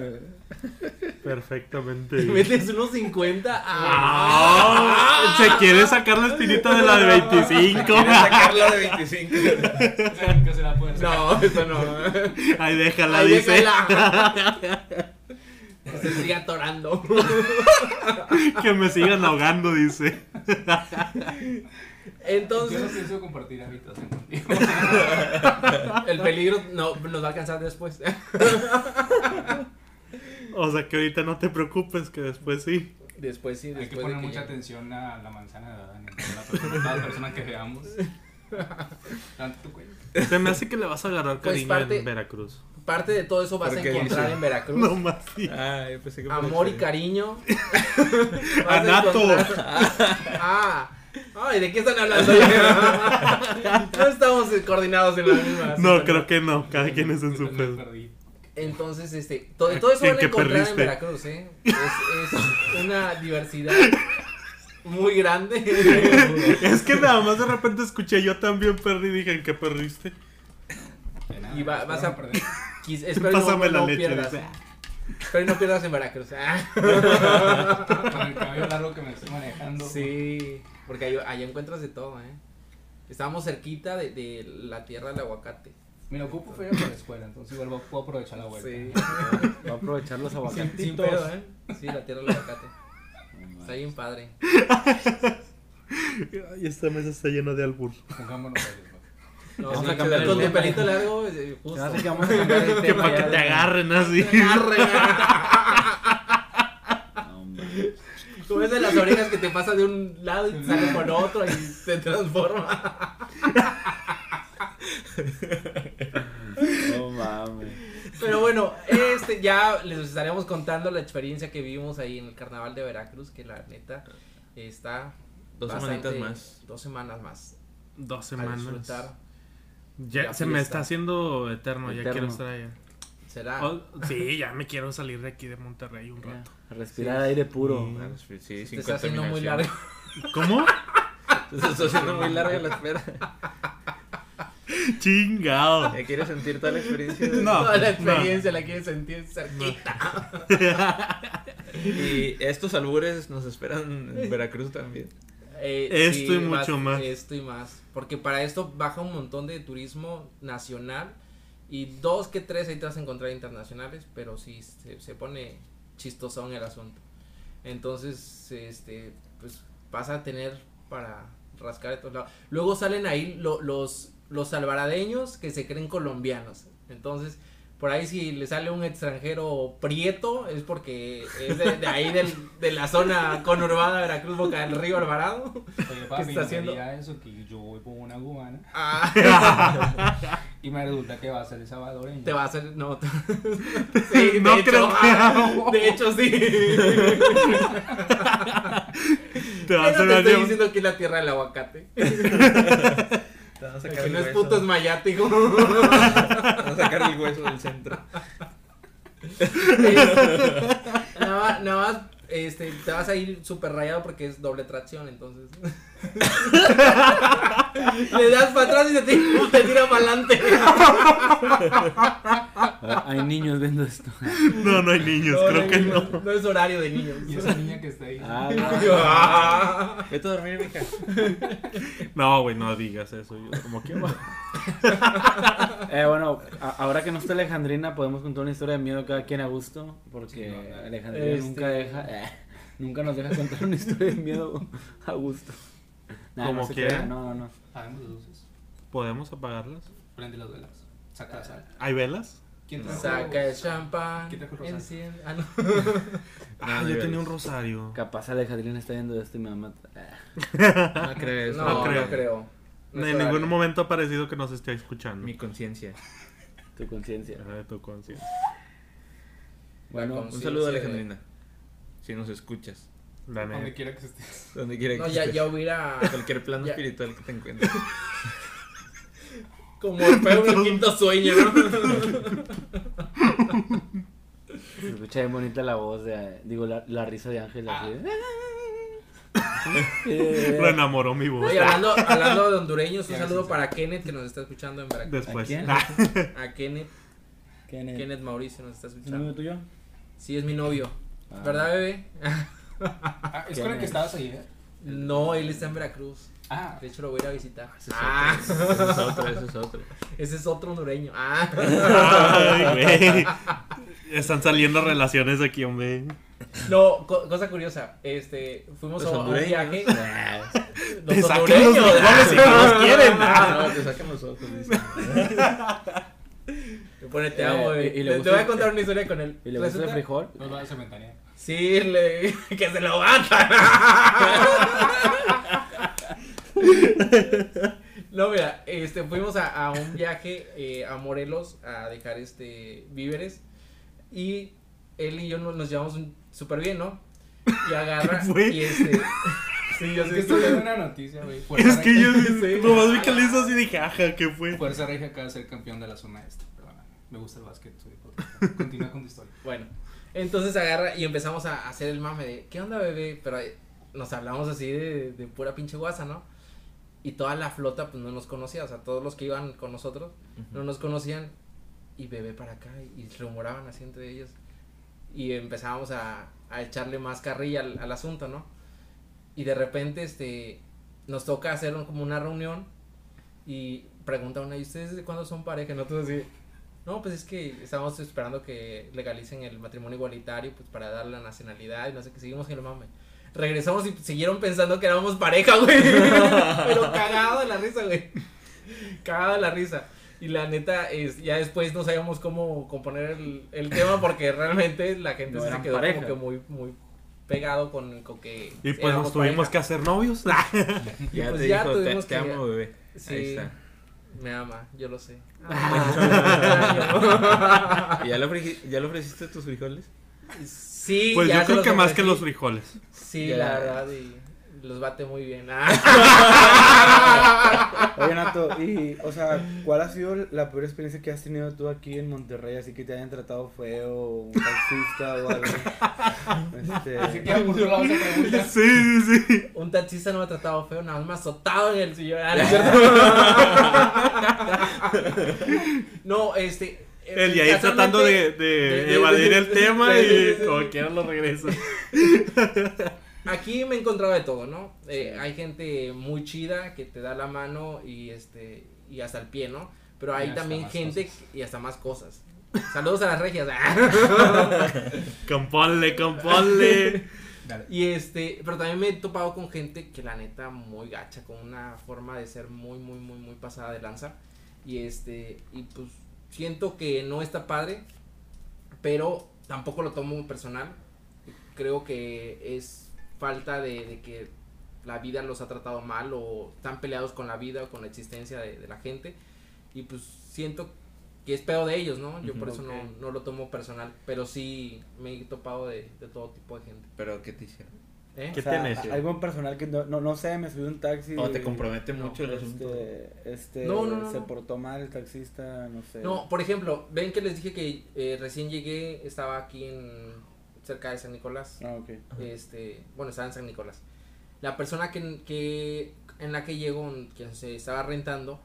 Perfectamente. ¿Te metes unos 50? Ah, se quiere sacar la espinita de la de 25. Quiere sacarla de 25. Saben que se la sacar. No, eso no. Ahí déjala, Ahí dice. déjala. Que se siga atorando. Que me sigan ahogando, dice. Yo no Entonces, pienso compartir habitación contigo. el peligro no, nos va a alcanzar después. O sea que ahorita no te preocupes, que después sí. Después sí, Hay que después poner de que mucha ya- atención a la manzana de Adán toda la persona- todas las personas que veamos. Tanto tu cuello. Se me hace que le vas a agarrar Pues cariño parte- en Veracruz. Parte de todo eso vas a ¿Por qué encontrar dice? en Veracruz. No más sí. Ah, yo pensé que por Amor y cariño. A Anato. Ah. Ay, ¿de qué están hablando? no estamos coordinados en la misma. No, creo que no. Cada quien es en su pedo. Entonces, este, todo, todo eso ¿En van a qué encontrar en perdiste? Veracruz, ¿eh? Es, es una diversidad muy grande. Es que nada más de repente escuché yo también perdí y dije, ¿en qué perdiste? Nada, Y va- vas a- perder. Quis- espero Pásame no, la no leche, pierdas. dice. Espero y no pierdas en Veracruz. Con el cabello largo que me estoy manejando. Sí, porque allá, allá encuentras de todo, ¿eh? Estábamos cerquita de, de la tierra del aguacate. Me ocupo feria para la escuela, entonces igual puedo aprovechar la vuelta. Sí. Va a aprovechar los aguacates. sin pedo, ¿eh? Sí, la tierra del aguacate. Está bien padre. Y esta mesa está llena de albur. Pongámonos serios, ¿no? No, Vamos a cambiar con tu pelito largo, eh, justo. vamos a cambiar el Que para que te agarren así. Arre. No, hombre. Como es de las orejas que te pasa de un lado y te sale por otro y se transforma. No mames. Pero bueno, este ya les estaremos contando la experiencia que vivimos ahí en el carnaval de Veracruz, que la neta está Dos bastante- semanitas más. Dos semanas más. Dos A semanas. disfrutar. Ya se me está haciendo eterno, ya Eterno. quiero estar allá. Será. Oh, sí, ya me quiero salir de aquí de Monterrey un rato. a respirar aire puro. Sí. Sí, Se sin te está haciendo muy largo. ¿Cómo? Se está haciendo muy larga la espera. Chingado. ¿Ya quieres sentir toda la experiencia? No. Toda la experiencia la quieres sentir cerquita. Y estos albures nos esperan en Veracruz también. Eh, Esto y mucho más. Esto y más. Porque para esto baja un montón de turismo nacional. Y dos que tres ahí te vas a encontrar internacionales. Pero sí se, se pone chistosón el asunto. Entonces, este, pues vas a tener para rascar de todos lados. Luego salen ahí lo- los, los alvaradeños que se creen colombianos. Entonces, por ahí si le sale un extranjero prieto, es porque es de, de ahí del- de la zona conurbada de Veracruz, Boca del Río Alvarado. Oye, papi, está no haciendo? eso, que yo voy por una cubana Ah, y me resulta que va a ser el salvadoreño. te va a hacer, no. Sí, de No hecho, creo ah, De hecho, sí. Te va a hacer te estoy diciendo que es la tierra del aguacate. Te van a sacar Que el no es puto es mayate, hijo. Te van a sacar el hueso del centro. nada más, nada más, este, te vas a ir súper rayado porque es doble tracción, entonces. Le das para atrás y te tira, te tira para adelante. Hay niños viendo esto. No, no hay niños, creo que no. No es horario de niños. Y esa niña que está ahí. Ah, Ah. Vete a dormir, mija. No, güey, no digas eso. Yo como que va. Eh, bueno, ahora que no está Alejandrina, podemos contar una historia de miedo cada quien a gusto. Porque no. Alejandrina Este- nunca deja. eh, nunca nos deja contar una historia de miedo a gusto. Nah, Como no se quiera. crea, No, no, no. Apagamos las luces. ¿Podemos apagarlas? Prende las velas. Saca la sal. ¿Hay velas? ¿Quién trajo? Saca el champán. ¿Quién trajo el rosario? enciende- Ah, no. Ah, no yo tenía un rosario. Capaz Alejandrina está viendo esto y me va a matar. Eh, No crees. No, No no creo. creo. No en ningún horario. momento ha parecido que nos esté escuchando. Mi conciencia. tu conciencia. Ajá, de tu conciencia. Bueno, Un saludo a de- Alejandrina. Si nos escuchas. La Donde quiera que estés. Donde quiera que No, ya, estés. ya hubiera. Cualquier plano ya- espiritual que te encuentres. Como Orfeo en el quinto sueño, ¿no? se escucha bien bonita la voz de. Digo, la, la risa de Ángel. Así. Eh, Lo enamoró mi voz. Oye, hablando, hablando de hondureños, un saludo para Kenneth que nos está escuchando en Veracruz. Después. ¿A quién? Ah, A Kenneth. ¿Quién es? Kenneth Mauricio nos está ¿Es escuchando. novio tuyo? Sí, es mi novio. Ah. ¿Verdad, bebé? Ah, es ¿Quién con el que es? estabas ahí, ¿eh? No, él está en Veracruz. Ah, De hecho, lo voy a ir a visitar. Ese es Ah, otro, ese es otro, ese es otro. ese es otro hondureño. Ah. Ay, güey. Están saliendo relaciones aquí, hombre. No, co- cosa curiosa. Este, fuimos Los a un viaje. Los Te los hondureños. si no los quieren. no, te sacan los ojos, dice. Me pone, te Eh, amo, y- le te voy a contar una historia con él. ¿Y le gusta el frijol? nos va a. Sí, le, que se lo aguanta. No, mira, este, fuimos a, a un viaje eh, a Morelos a dejar este víveres y él y yo no- nos llevamos súper bien, ¿no? Y agarra ¿Qué fue? y este, sí, yo Es sé que estoy viendo una noticia, güey. Es que yo nomás vi que le hizo así y dije, ajá, ¿qué fue? Fuerza Regia acaba de ser campeón de la zona este. Me gusta el básquet. soy deportista. Continúa con tu historia. Bueno, entonces agarra y empezamos a hacer el mame de, ¿qué onda, bebé? Pero nos hablamos así de, de pura pinche guasa, ¿no? Y toda la flota, pues no nos conocía, o sea, todos los que iban con nosotros no nos conocían. Y bebé para acá, y, rumoraban así entre ellos. Y empezábamos a, a echarle más carrilla al, al asunto, ¿no? Y de repente, este, nos toca hacer un- como una reunión y pregunta una, ¿y ustedes desde cuándo son pareja? Nosotros así, no, pues es que estábamos esperando que legalicen el matrimonio igualitario, pues para darle la nacionalidad y no sé qué, seguimos en el mame. Regresamos y siguieron pensando que éramos pareja, güey. Pero cagado de la risa, güey. Cagado de la risa. Y la neta, es, ya después no sabíamos cómo componer el, el tema porque realmente la gente No se quedó pareja. como que muy, muy pegado con, con que. Y pues nos tuvimos pareja. que hacer novios. Y Ya pues te ya dijo, te, tuvimos te que- amo, bebé. Sí. Ahí está. Me ama, yo lo sé. ¿Y ya le, ofrecí- ya le ofreciste tus frijoles? sí, Pues ya yo creo que más que los frijoles. Sí, Ya. la verdad, y los bate muy bien. Ah. Oye, Nato, y, o sea, ¿cuál ha sido la peor experiencia que has tenido tú aquí en Monterrey? Así que te hayan tratado feo, un taxista o algo. Este, Así que vamos a la pregunta. Sí, sí, sí. Un taxista no me ha tratado feo, nada más me ha azotado en el sillón. Ah, ¿no este. El Yair tratando de, de de- de- evadir de- el tema de- de- y de- como quiera lo regresa. Aquí me he encontrado de todo, ¿no? Eh, hay gente muy chida que te da la mano y este y hasta el pie, ¿no? Pero hay también gente cosas. y hasta más cosas. Saludos a las regias. Componle, componle. Dale. Y este, pero también me he topado con gente que la neta muy gacha, con una forma de ser muy, muy, muy, muy pasada de lanza. Y este, y pues siento que no está padre, pero tampoco lo tomo personal. Creo que es falta de, de que la vida los ha tratado mal o están peleados con la vida o con la existencia de, de la gente. Y pues siento que es peor de ellos, ¿no? Yo por eso ok. no, no lo tomo personal, pero sí me he topado de, de todo tipo de gente. ¿Pero qué te hicieron? ¿eh? ¿Qué o sea, tienes? algo en personal que no, no, no sé, me subí a un taxi. ¿O te compromete No, mucho el asunto? Este, este, No, no, no, se no. portó mal el taxista, no sé. No, por ejemplo, ven que les dije que eh, recién llegué, estaba aquí en cerca de San Nicolás. Ah, ok. Este, bueno, estaba en San Nicolás. La persona que, que en la que llegó, que se estaba rentando,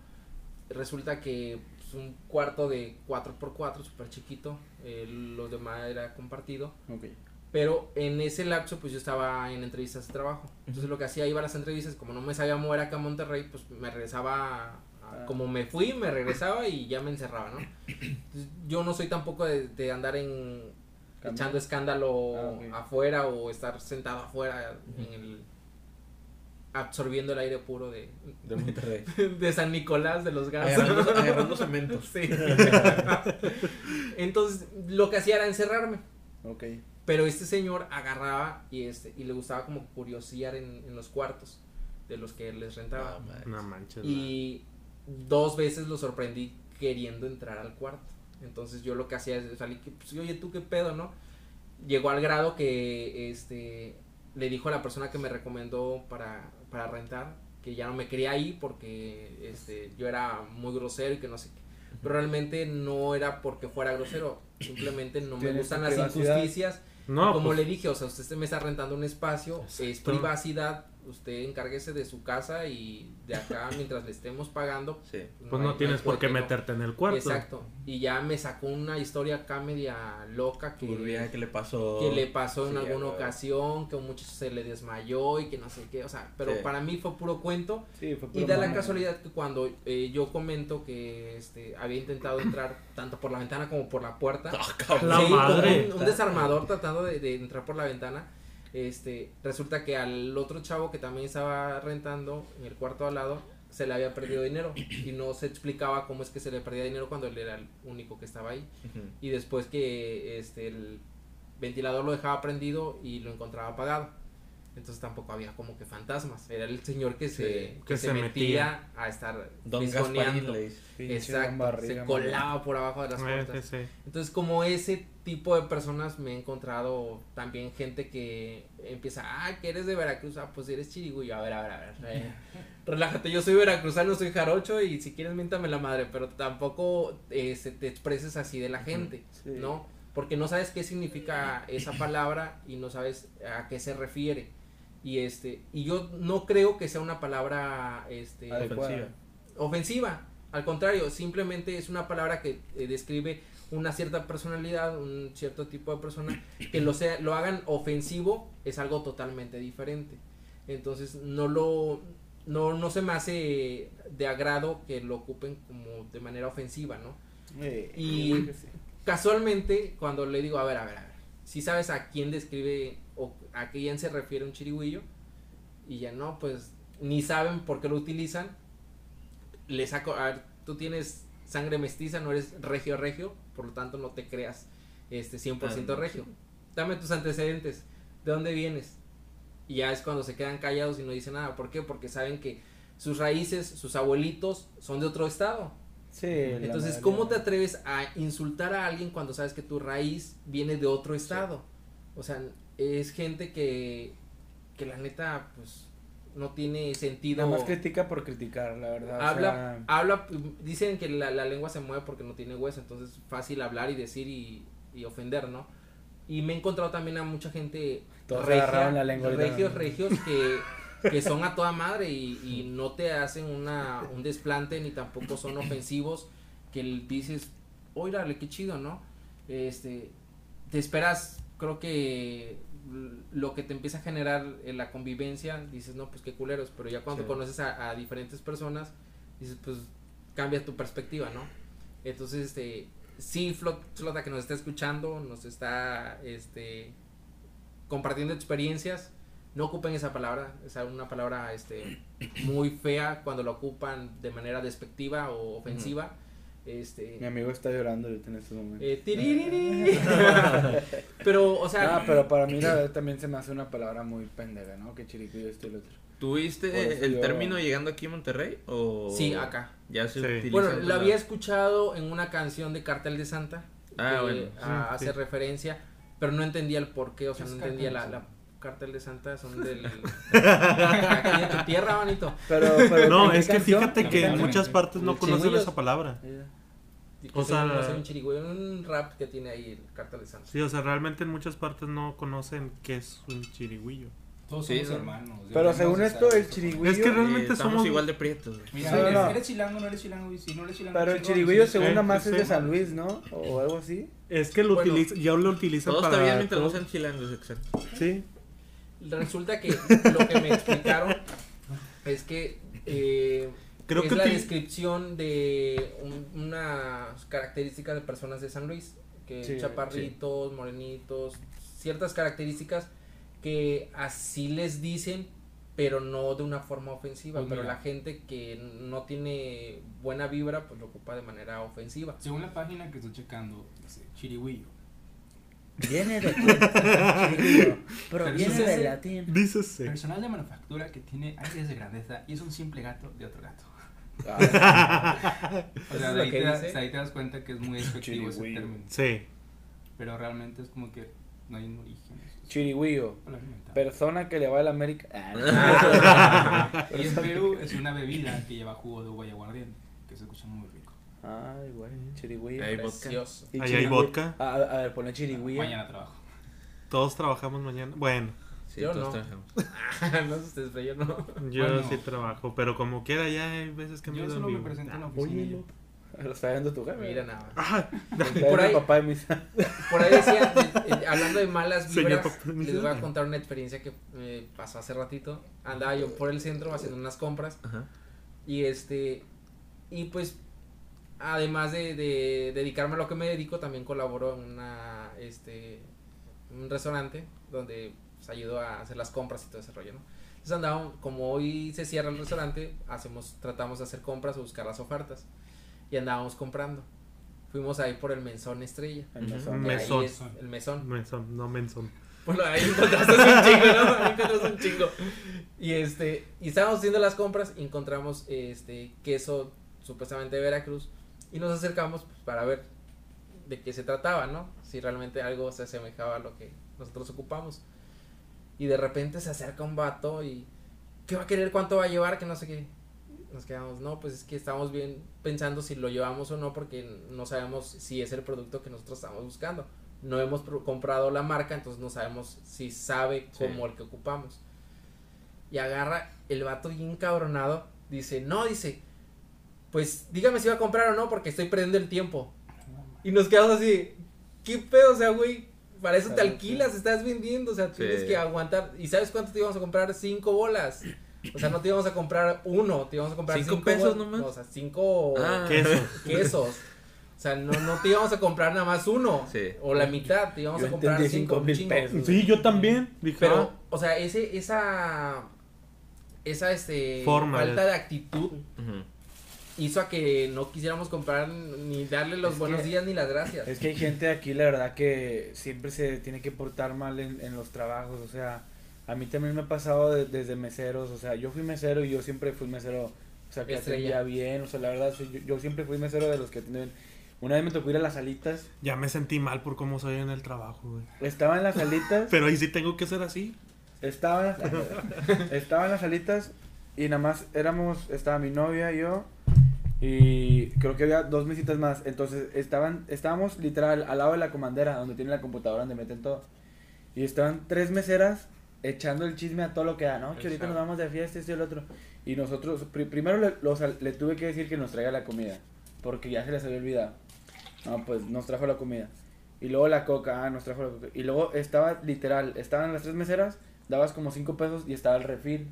resulta que pues, un cuarto de 4x4, súper chiquito, eh, los demás era compartido. Ok. Pero en ese lapso, pues yo estaba en entrevistas de trabajo. Entonces lo que hacía, iba a las entrevistas, como no me sabía mover acá a Monterrey, pues me regresaba, a- Ah. como me fui, me regresaba y ya me encerraba, ¿no? Entonces, yo no soy tampoco de, de andar en Echando escándalo Ah, afuera o estar sentado afuera en el absorbiendo el aire puro de, De Monterrey. de San Nicolás de los Gatos. Agarrando, agarrando cementos. Sí. Entonces, lo que hacía era encerrarme. Ok. Pero este señor agarraba y este y le gustaba como curiosear en, en los cuartos de los que les rentaba. No, madre. No manches. y dos veces lo sorprendí queriendo entrar al cuarto. Entonces yo lo que hacía es salir, que, pues, oye, ¿tú qué pedo, no? Llegó al grado que este le dijo a la persona que me recomendó para, para rentar que ya no me quería ahí porque este yo era muy grosero y que no sé qué. Pero realmente no era porque fuera grosero, simplemente no me gustan las privacidad. injusticias No, como pues, le dije, o sea, usted me está rentando un espacio, es privacidad usted encárguese de su casa y de acá mientras le estemos pagando. Sí. Pues no, hay- tienes por qué juguete, no". meterte en el cuarto. Exacto. Y ya me sacó una historia acá media loca que, Turbia, ¿qué le pasó? que le pasó en alguna ocasión, que un muchacho se le desmayó y que no sé qué, o sea, pero Sí. para mí fue puro cuento. Sí, fue Y da la casualidad que cuando eh, yo comento que este, había intentado entrar tanto por la ventana como por la puerta, Ah. La madre. Un, un desarmador tratando de, de entrar por la ventana. Este, resulta que al otro chavo que también estaba rentando en el cuarto al lado se le había perdido dinero y no se explicaba cómo es que se le perdía dinero cuando él era el único que estaba ahí. Y después que este el ventilador lo dejaba prendido y lo encontraba apagado. Entonces tampoco había como que fantasmas. Era el señor que se, que que se se metía, a estar Don Exacto, barriga, se colaba por abajo de las Eh, puertas. sí, sí. Entonces, como ese tipo de personas me he encontrado también gente que empieza, ah, que eres de Veracruz, ah, pues eres chirigüillo, a ver, a ver, a ver, eh, relájate, yo soy veracruzano, soy jarocho y si quieres miéntame la madre, pero tampoco eh, se te expreses así de la gente, Sí. ¿no? Porque no sabes qué significa esa palabra y no sabes a qué se refiere. Y este, y yo no creo que sea una palabra este. Ofensiva. ofensiva. Al contrario, simplemente es una palabra que eh, describe una cierta personalidad, un cierto tipo de persona, que lo sea, lo hagan ofensivo es algo totalmente diferente. Entonces no lo, no, no se me hace de agrado que lo ocupen como de manera ofensiva, ¿no? Eh, Y-. Casualmente, cuando le digo, a ver, a ver, a ver, si sabes a quién describe o a quién se refiere un chirigüillo, y ya no, pues ni saben por qué lo utilizan, le saco, a ver, tú tienes sangre mestiza, no eres regio regio, por lo tanto no te creas este 100% Ah, regio. Dame tus antecedentes, ¿de dónde vienes? Y ya es cuando se quedan callados y no dicen nada, ¿por qué? Porque saben que sus raíces, sus abuelitos son de otro estado. Sí, Entonces. ¿cómo te atreves a insultar a alguien cuando sabes que tu raíz viene de otro estado? O sea, es gente que, que la neta, pues, no tiene sentido. Nada más critica por criticar, la verdad. o habla, sea, habla, dicen que la, la lengua se mueve porque no tiene hueso, entonces es fácil hablar y decir y, y ofender, ¿no? Y me he encontrado también a mucha gente Todos agarraron la lengua regios, regios que, que son a toda madre y, y no te hacen una, un desplante ni tampoco son ofensivos que dices, órale, qué chido, ¿no? Este, te esperas, creo que lo que te empieza a generar en la convivencia, dices, no, pues qué culeros, pero ya cuando Sí. conoces a, a diferentes personas, dices, pues cambia tu perspectiva, ¿no? Entonces, este, sí, Flot- Flota que nos está escuchando, nos está, este, compartiendo experiencias, no ocupen esa palabra, es una palabra, este, muy fea cuando la ocupan de manera despectiva o ofensiva, este, Mi amigo está llorando ahorita en estos momentos. eh, tiririri. pero, o sea, Ah, pero para mí la verdad también se me hace una palabra muy pendeja, ¿no? Que chiriquillo esto y lo otro. ¿Tuviste el yo- término llegando aquí a Monterrey? O... sí, acá. Ya se Sí. utiliza Bueno, en lo había escuchado en una canción de Cartel de Santa. Ah, que, bueno. Sí, hace sí. referencia, pero no entendía el por qué, o sea, ¿Qué no entendía la, la Cartel de Santa son del aquí de tu tierra, bonito. Pero, pero No, ¿en qué es que canción? fíjate que en muchas partes no conocen esa palabra. Y que O sea- no un chirigüeyo, un rap que tiene ahí el Cartel de Santa. Sí, o sea, realmente en muchas partes no conocen qué es un chirigüillo. Todos Sí, somos ¿no? hermanos. Pero según esto, el chirigüillo. Es que realmente Eh, somos- igual de prietos. güey. Mira, No, no, eres, no. eres chilango, no eres chilango, y si no eres chilango. Pero el chirigüillo, sí. según Eh, nada más sí. es de San Luis, ¿no? O algo así. Es que lo Bueno. utiliza, ya lo utilizan Todo para está bien mientras no sean chilangos, exacto. Sí. Resulta que lo que me explicaron es que eh, Creo es que la util- descripción de un- unas características de personas de San Luis, que Sí, chaparritos, morenitos, ciertas características que así les dicen, pero no de una forma ofensiva, Pues pero mira. la gente que no tiene buena vibra, pues lo ocupa de manera ofensiva. Según la página que estoy checando, dice chirigüillo. Viene de. Proviene Dícese- del latín. Dícese. Personal de manufactura que tiene aires de grandeza y es un simple gato de otro gato. Ah, O ¿Eso sea, de ahí, te, das- ahí te das cuenta que es muy efectivo ese Chirigüillo. término. Sí. Pero realmente es como que no hay un origen. Chirigüillo. Persona que le va a la América. Ah, Y en Perú es una bebida que lleva jugo de uva y aguardiente, que se escucha muy rico. Ay, güey. Chirigüillo. Hay vodka. Precioso. Y Ahí hay vodka. A, a ver, ponle chirigüillo. Mañana trabajo. Todos trabajamos mañana. Bueno, Sí, Yo todos no. trabajamos. no sé ustedes, pero yo no. Yo Bueno. sí trabajo, pero como quiera ya hay veces que me Yo solo me presento en la Ah, oficina. oye. Lo está viendo tu jefe. Mira nada. Ah, Por ahí- papá de misa. Por ahí decía, eh, eh, hablando de malas vibras, les voy a contar una experiencia que me pasó hace ratito. Andaba yo por el centro haciendo unas compras Ajá. y este, y pues, además de, de dedicarme a lo que me dedico, también colaboro en una, este, un restaurante donde ayudo a hacer las compras y todo ese rollo, ¿no? Entonces andaba, como hoy se cierra el restaurante, hacemos, tratamos de hacer compras o buscar las ofertas y andábamos comprando. Fuimos ahí por el Menzón Estrella. El mesón. que ahí Mesón. es el mesón. Menson, no menson. Bueno, ahí encontraste un chingo, ¿no? Ahí encontraste un chingo. Y este, y estábamos haciendo las compras y encontramos este queso supuestamente de Veracruz y nos acercamos pues, para ver de qué se trataba, ¿no? Si realmente algo se asemejaba a lo que nosotros ocupamos. Y de repente se acerca un vato y ¿qué va a querer? ¿Cuánto va a llevar? Que no sé qué. Nos quedamos, no, pues es que estamos bien pensando si lo llevamos o no porque no sabemos si es el producto que nosotros estamos buscando no hemos comprado la marca, entonces no sabemos si sabe Sí. como el que ocupamos. Y agarra el vato bien cabronado, dice, no, dice, pues dígame si va a comprar o no, porque estoy perdiendo el tiempo. Y nos quedamos así, ¿qué pedo? O sea, güey, para eso te alquilas, estás vendiendo, o sea, Sí. tienes que aguantar. ¿Y sabes cuánto te íbamos a comprar? Cinco bolas. O sea, no te íbamos a comprar uno, te íbamos a comprar ¿Cinco cinco, pesos nomás? no, o sea, cinco Ah. Queso. quesos. O sea, no, no te íbamos a comprar nada más uno. Sí. O la mitad, te íbamos Yo a comprar cinco cinco mil chingo. pesos. Sí, yo también. Dije, Pero, ah, o sea, ese, esa, esa, este, Forma falta de- actitud. Hizo a que no quisiéramos comprar ni darle los Es buenos que- días ni las gracias. Es que hay gente aquí, la verdad, que siempre se tiene que portar mal en, en los trabajos. O sea, a mí también me ha pasado de- desde meseros. O sea, yo fui mesero y yo siempre fui mesero. O sea, que Estrella. atendía bien. O sea, la verdad, yo, yo siempre fui mesero de los que atienden bien. Una vez me tocó ir a las salitas. ya me sentí mal por cómo soy en el trabajo, güey. Estaba en las salitas. Pero ahí sí tengo que ser así. Estaba en las, estaba en las salitas y nada más éramos, estaba mi novia, yo y creo que había dos mesitas más. Entonces estaban, estábamos literal al lado de la comandera, donde tiene la computadora donde meten todo. Y estaban tres meseras echando el chisme a todo lo que da, ¿no? Que ahorita nos vamos de fiesta, esto y el otro. Y nosotros, pri- primero le, los- le tuve que decir que nos traiga la comida, porque ya se les había olvidado. No, pues nos trajo la comida. Y luego la coca, ah, nos trajo la coca. Y luego estaba literal, estaban las tres meseras, dabas como cinco pesos y estaba el refil.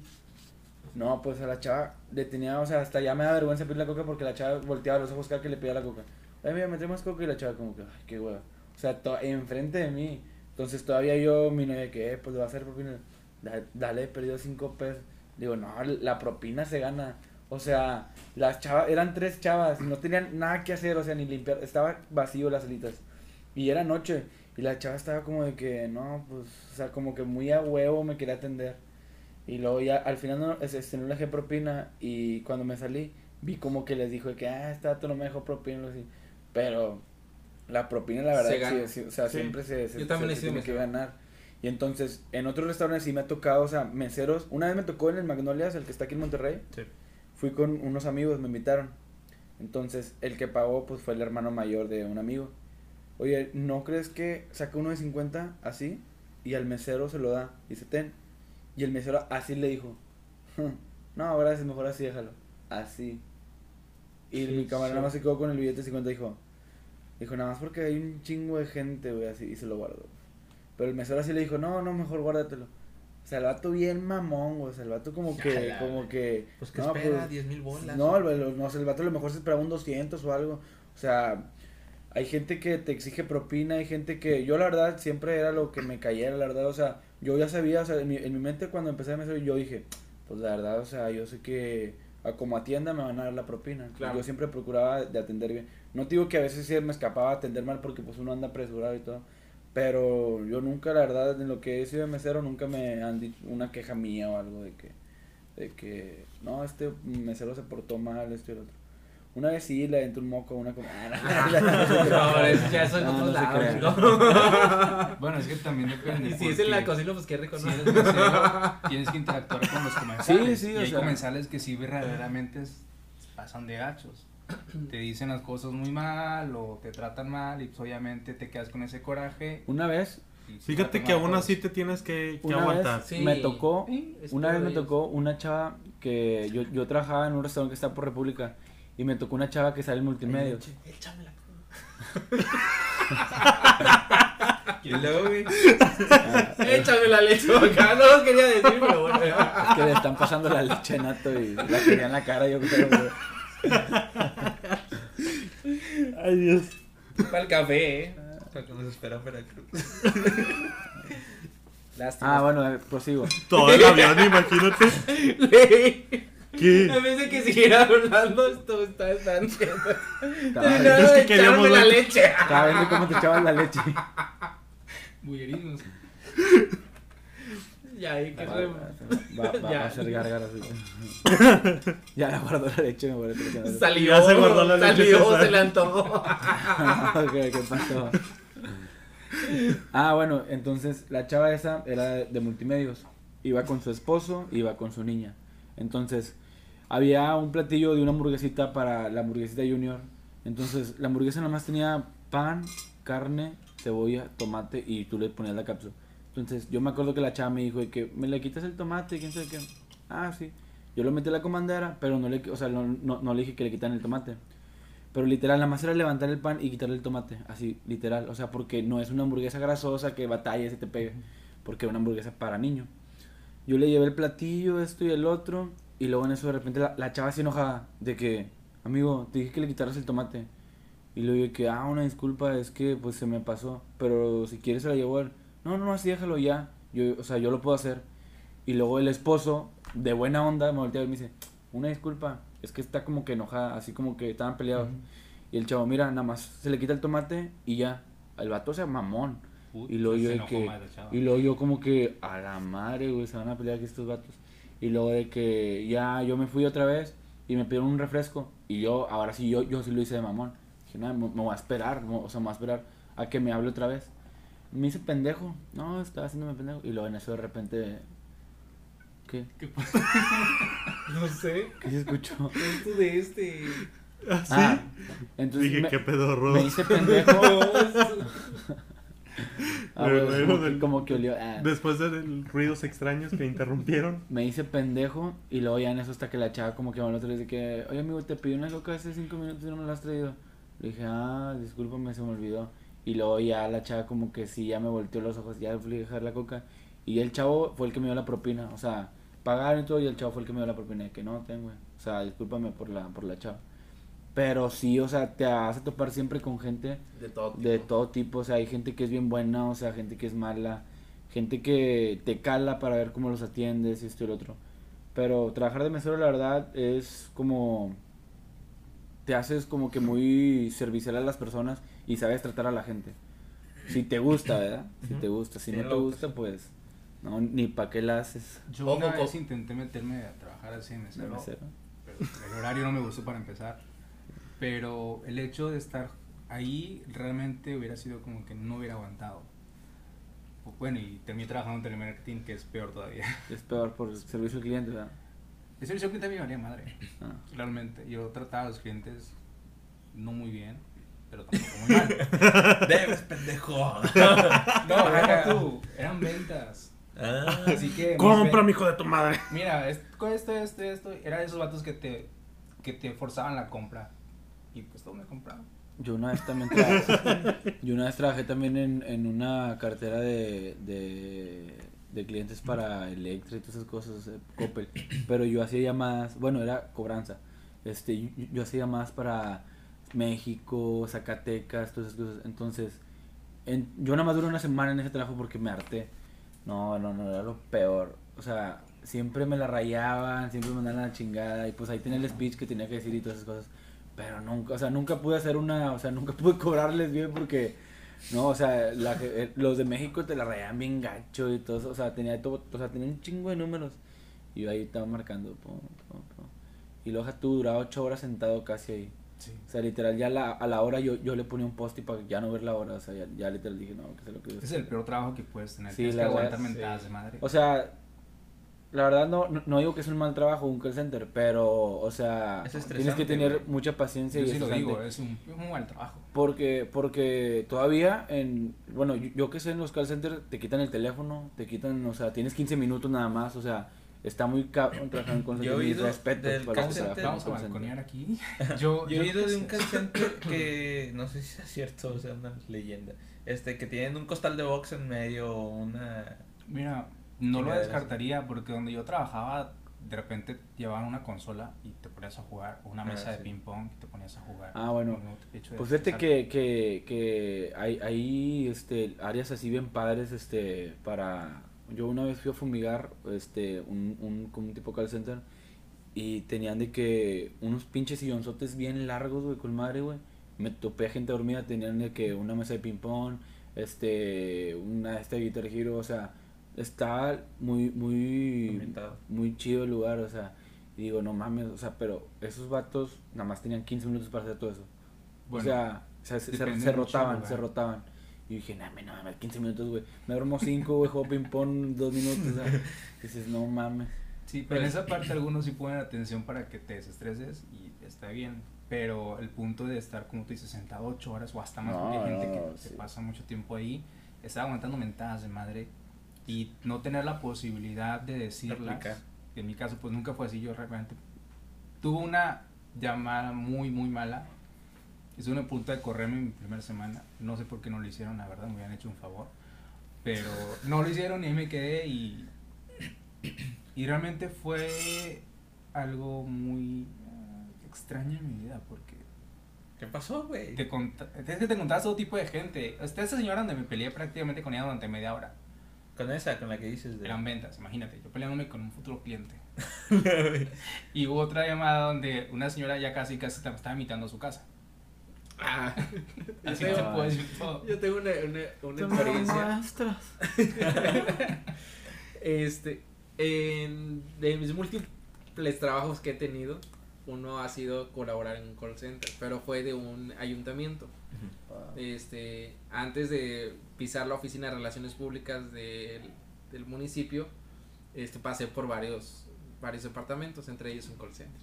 No, pues a la chava le tenía, o sea, hasta ya me da vergüenza pedir la coca porque la chava volteaba los ojos cada que le pedía la coca. Ay, mira, me trae más coca y la chava como que, ay, qué hueva. O sea, enfrente de mí. Entonces todavía yo, mi novia, que, eh, pues le va a hacer propina. Da- Dale, he perdido cinco pesos. Digo, no, la propina se gana. O sea, las chavas, eran tres chavas, no tenían nada que hacer, o sea, ni limpiar, estaba vacío las salitas. Y era noche, y la chava estaba como de que, no, pues, o sea, como que muy a huevo me quería atender. Y luego ya, al final no, este, no le dejé propina, y cuando me salí, vi como que les dijo de que, ah, este vato no me dejó propina, así. Pero, la propina, la verdad, Se sí, gana. sí, o sea, Sí. siempre se, se, Yo también se- se tiene que ganar. Y entonces, en otros restaurantes sí me ha tocado, o sea, meseros. Una vez me tocó en el Magnolias, el que está aquí en Monterrey. Sí. Fui con unos amigos, me invitaron. Entonces, el que pagó, pues fue el hermano mayor de un amigo. Oye, ¿no crees que saca uno de 50 así? Y al mesero se lo da. Y dice, ten. Y el mesero así le dijo, "Hm, no, gracias, mejor así déjalo. Así. Y Sí, mi camarada sí. más se quedó con el billete de 50 y dijo, dijo, nada más porque hay un chingo de gente, güey, así. Y se lo guardó. Pero el mesero así le dijo, no, no, mejor guárdatelo. O sea, el vato bien mamón, güey. O sea, el vato como que, como que... Pues que no, espera, pues, 10 mil bolas. no, el, el- no el vato a lo mejor se esperaba un 200 o algo. O sea, hay gente que te exige propina, hay gente que... Yo la verdad siempre era lo que me cayera, la verdad. O sea, yo ya sabía, o sea, en mi, en mi mente cuando empecé a mesero yo dije, pues la verdad, o sea, yo sé que a como atienda me van a dar la propina. Claro. Yo siempre procuraba de atender bien. No te digo que a veces sí me escapaba atender mal porque pues uno anda apresurado y todo. Pero yo nunca, la verdad, en lo que he sido de mesero, nunca me han dicho una queja mía o algo de que, de que, no, este mesero se portó mal, esto y el otro. Una vez sí le aventé un moco a una com- Ah, no, No, eso ya. Bueno, es que también depende. Y si es en la cocina, pues qué rico, Si ¿no? eres mesero, tienes que interactuar con los comensales. Sí, sí, y o hay sea. comensales que sí verdaderamente es- pasan de gachos. Te dicen las cosas muy mal o te tratan mal y pues obviamente te quedas con ese coraje. Una vez Fíjate que aún así te tienes que, que Una aguantar. vez Sí. me tocó, Sí, una vez me tocó una chava que yo, yo trabajaba en un restaurante que está por República y me tocó una chava que sale en multimedia. Échamela. Y luego, güey. Ah, Échame la leche acá. No lo quería decir, pero bueno. es que le están pasando la leche nato y la quería en la cara, yo creo. güey. Ay, Dios. Para el café, eh. Para que nos espera Veracruz. Lástima. Ah, bueno, eh, prosigo. Todo el avión, imagínate. ¿Qué? Vez de que siguiera hablando, esto está nada Es que de queríamos la leche. estaba viendo cómo te echabas la leche. Bullerismos. Ya, ahí que Va, va, va- va a hacer gárgaras. Ya la guardó la leche, me parece. Salió, Ya se guardó la leche, salió, se le antojó. Ok, ¿Qué pasó? Ah, bueno, entonces la chava esa era de, de multimedios. Iba con su esposo, iba con su niña. Entonces, había un platillo de una hamburguesita para la hamburguesita junior. Entonces, la hamburguesa nomás tenía pan, carne, cebolla, tomate y tú le ponías la cápsula. Entonces, yo me acuerdo que la chava me dijo de que me le quitas el tomate, quién sabe qué. Ah, sí. Yo lo metí a la comandera, pero no le, o sea, no, no, no le dije que le quitaran el tomate. Pero literal, nada más era levantar el pan y quitarle el tomate. Así, literal. O sea, porque no es una hamburguesa grasosa que batalla y se te pegue. Porque es una hamburguesa para niño. Yo le llevé el platillo, esto y el otro. Y luego en eso de repente la, la chava así enojada. De que, amigo, te dije que le quitaras el tomate. Y le dije que, ah, una disculpa, es que pues se me pasó. Pero si quieres se la llevo a él. No, no, así déjalo ya. Yo, o sea, yo lo puedo hacer. Y luego el esposo, de buena onda, me voltea y me dice, una disculpa, es que está como que enojada, así como que estaban peleados. Y el chavo, mira, nada más se le quita el tomate y ya. El vato se mamón. Puta, Y luego yo se que, y luego yo como que, a la madre, güey, se van a pelear aquí estos vatos. Y luego de que ya yo me fui otra vez y me pidieron un refresco. Y yo, ahora sí, yo, yo sí lo hice de mamón. Dije, no, me, me voy a esperar, me- o sea, me voy a esperar a que me hable otra vez. Me hice pendejo. No, estaba haciéndome pendejo. Y luego en eso de repente, ¿qué? ¿Qué pasa? No sé. ¿Qué se escuchó? Esto de este. ¿Así? Ah, entonces Dije, me, qué pedorro. me hice pendejo. Ah, luego como, que- del- como que olió. ah. Después de ruidos extraños que interrumpieron. Me hice pendejo y luego ya en eso hasta que la chava como que me otra vez de que, oye amigo, te pedí una coca hace cinco minutos y no me la has traído. Le dije, ah, discúlpame, se me olvidó. Y luego ya la chava como que sí, ya me volteó los ojos, ya fui a dejar la coca. Y el chavo fue el que me dio la propina, o sea, pagaron y todo y el chavo fue el que me dio la propina. De que no, tengo, o sea, discúlpame por la, por la chava. Pero sí, o sea, te vas a topar siempre con gente De todo. de todo tipo, o sea, hay gente que es bien buena, o sea, gente que es mala, gente que te cala para ver cómo los atiendes, esto y el otro. Pero trabajar de mesero, la verdad, es como. Te haces como que muy servicial a las personas y sabes tratar a la gente. Si te gusta, ¿verdad? Si te gusta. Si no te lo- gusta, pues. No, ni para qué la haces. Yo una vez intenté meterme a trabajar así en de mesero, mesero. pero el horario no me gustó para empezar. Pero el hecho de estar ahí realmente hubiera sido como que no hubiera aguantado. Bueno, y terminé trabajando en telemarketing, que es peor todavía. Es peor por el servicio al cliente, ¿verdad? El servicio al cliente me valía madre, Ah. realmente. Yo trataba a los clientes no muy bien, pero tampoco muy mal. Debes, pendejo. No, deja tú, eran ventas. Ah, Así que. Compra, mi hijo de tu madre. Mira, es- con esto, esto, esto. Era de esos vatos que te, que te forzaban la compra. Y pues todo me compraba. Yo una vez también trabajé, yo una vez trabajé también en, en una cartera de, de, de clientes para Electra y todas esas cosas, eh, Coppel, pero yo hacía llamadas, bueno, era cobranza, este, yo, yo hacía llamadas para México, Zacatecas, todas esas cosas, entonces, en, yo nada más duré una semana en ese trabajo porque me harté, no, no, no, era lo peor, o sea, siempre me la rayaban, siempre me mandaban la chingada, y pues ahí tenía el speech que tenía que decir y todas esas cosas. Pero nunca, o sea, nunca pude hacer una, o sea, nunca pude cobrarles bien porque, no, o sea, la eh, los de México te la rayaban bien gacho y todo eso, o sea, tenía todo, o sea, tenía un chingo de números. Y yo ahí estaba marcando, pum, pum, pum. Y luego tú duraba ocho horas sentado casi ahí. Sí. O sea, literal, ya la, a la hora yo, yo le ponía un post y para ya no ver la hora, o sea, ya, ya literal dije, no, que sé lo que Es el peor trabajo que puedes tener. Sí, Tienes la que verdad, aguantar sí. mentadas de madre. O sea, la verdad no, no, digo que es un mal trabajo un call center, pero, o sea, Es tienes que tener güey. mucha paciencia Yo y sí lo digo, es un, es un mal trabajo. Porque, porque todavía en, bueno, yo, yo que sé en los call centers te quitan el teléfono, te quitan, o sea, tienes 15 minutos nada más, o sea, está muy cabrón trabajar en call Yo he center, mis oído respetos del para call center, Vamos a balconear aquí. Yo, Yo he oído de un call center que no sé si es cierto, o sea, una leyenda. Este, que tienen un costal de box en medio, una... Mira, no lo descartaría porque donde yo trabajaba, de repente llevaban una consola y te ponías a jugar, una Ah, mesa de sí. ping pong y te ponías a jugar. Ah, bueno. No, de Pues de fíjate que, que, que hay, hay este, áreas así bien padres este, para... Yo una vez fui a fumigar este, un, un, un tipo call center y tenían de que unos pinches sillonzotes bien largos, güey, con madre, güey. Me topé a gente dormida, tenían de que una mesa de ping-pong, este, una este Guitar Hero, o sea, está muy, muy, muy chido el lugar, o sea, y digo, no mames, o sea, pero esos vatos nada más tenían 15 minutos para hacer todo eso. Bueno, o sea, se, rotaban, lugar. se rotaban. Y dije, no, no mames, 15 minutos, güey. Me duermo 5, güey, juego ping-pong 2 minutos, o sea, dices, no mames. Sí, pero en esa parte algunos sí ponen atención para que te desestreses y está bien. Pero el punto de estar, como tú dices, sentado horas o hasta más, No, porque hay gente no, que se pasa mucho tiempo ahí, está aguantando mentadas de madre y no tener la posibilidad de decirlas. Replicar. En mi caso, pues nunca fue así. Yo realmente tuve una llamada muy, muy mala. Estuve a punto de correrme mi primera semana. No sé por qué no lo hicieron, la verdad, me habían hecho un favor. Pero no lo hicieron y ahí me quedé y y realmente fue algo muy ah, extraño en mi vida porque ¿Qué pasó, güey? te es que te encontrabas todo tipo de gente. Esta esa señora donde me peleé prácticamente con ella durante media hora. Con esa, con la que dices de... Eran ventas, imagínate, yo peleándome con un futuro cliente. y hubo otra llamada donde una señora ya casi casi estaba invitando a su casa. Ah, yo, Así no se tengo, puede decir todo. yo tengo una, una, una experiencia. Este, en, de mis múltiples trabajos que he tenido, uno ha sido colaborar en un call center, pero fue de un ayuntamiento. Este, antes de pisar la oficina de relaciones públicas del, del municipio, este, pasé por varios, varios departamentos, entre ellos un call center.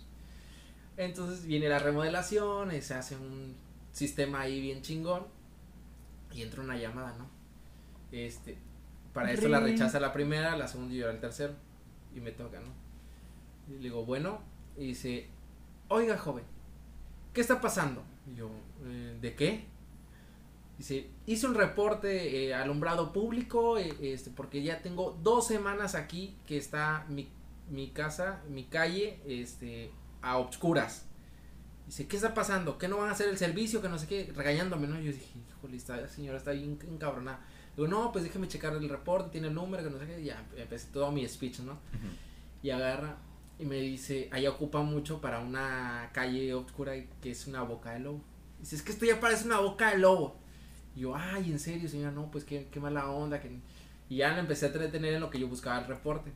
Entonces viene la remodelación, eh, se hace un sistema ahí bien chingón y entra una llamada, ¿no? Este, para esto la rechaza la primera, la segunda y yo era el tercero y me toca, ¿no? Y le digo, bueno, y dice, oiga joven, ¿qué está pasando? Y yo, "Eh, ¿de qué? Dice, hice un reporte eh, alumbrado público, eh, este, porque ya tengo dos semanas aquí que está mi, mi casa, mi calle, este, a obscuras. Dice, ¿qué está pasando? ¿Qué no van a hacer el servicio? Que no sé qué, regañándome, ¿no? Yo dije, híjole, esta señora está bien encabronada. Digo, no, pues déjeme checar el reporte, tiene el número, que no sé qué, y ya empecé todo mi speech, ¿no? Y agarra y me dice, allá ocupa mucho para una calle oscura que es una boca de lobo. Dice, es que esto ya parece una boca de lobo. Y yo, ay, en serio, señora, no, pues qué, qué mala onda. Que... Y ya le empecé a entretener en lo que yo buscaba el reporte.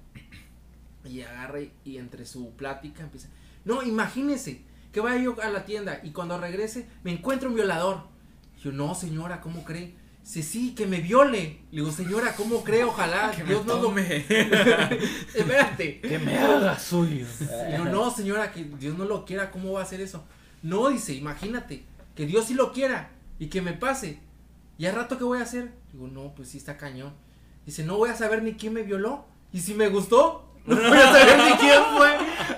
Y agarra y, y entre su plática empieza, no, imagínese que vaya yo a la tienda y cuando regrese me encuentro un violador. Y yo, no, señora, ¿cómo cree? Sí, sí, que me viole. Le digo, señora, ¿cómo cree? Ojalá, Que me Dios no lo... tome. Espérate. Que me haga suyo. Y yo, no, señora, que Dios no lo quiera, ¿cómo va a hacer eso? No, dice, imagínate, que Dios sí lo quiera y que me pase. ¿Y al rato qué voy a hacer? Digo, no, pues sí está cañón. Dice, no voy a saber ni quién me violó. Y si me gustó, no voy a saber ni quién fue.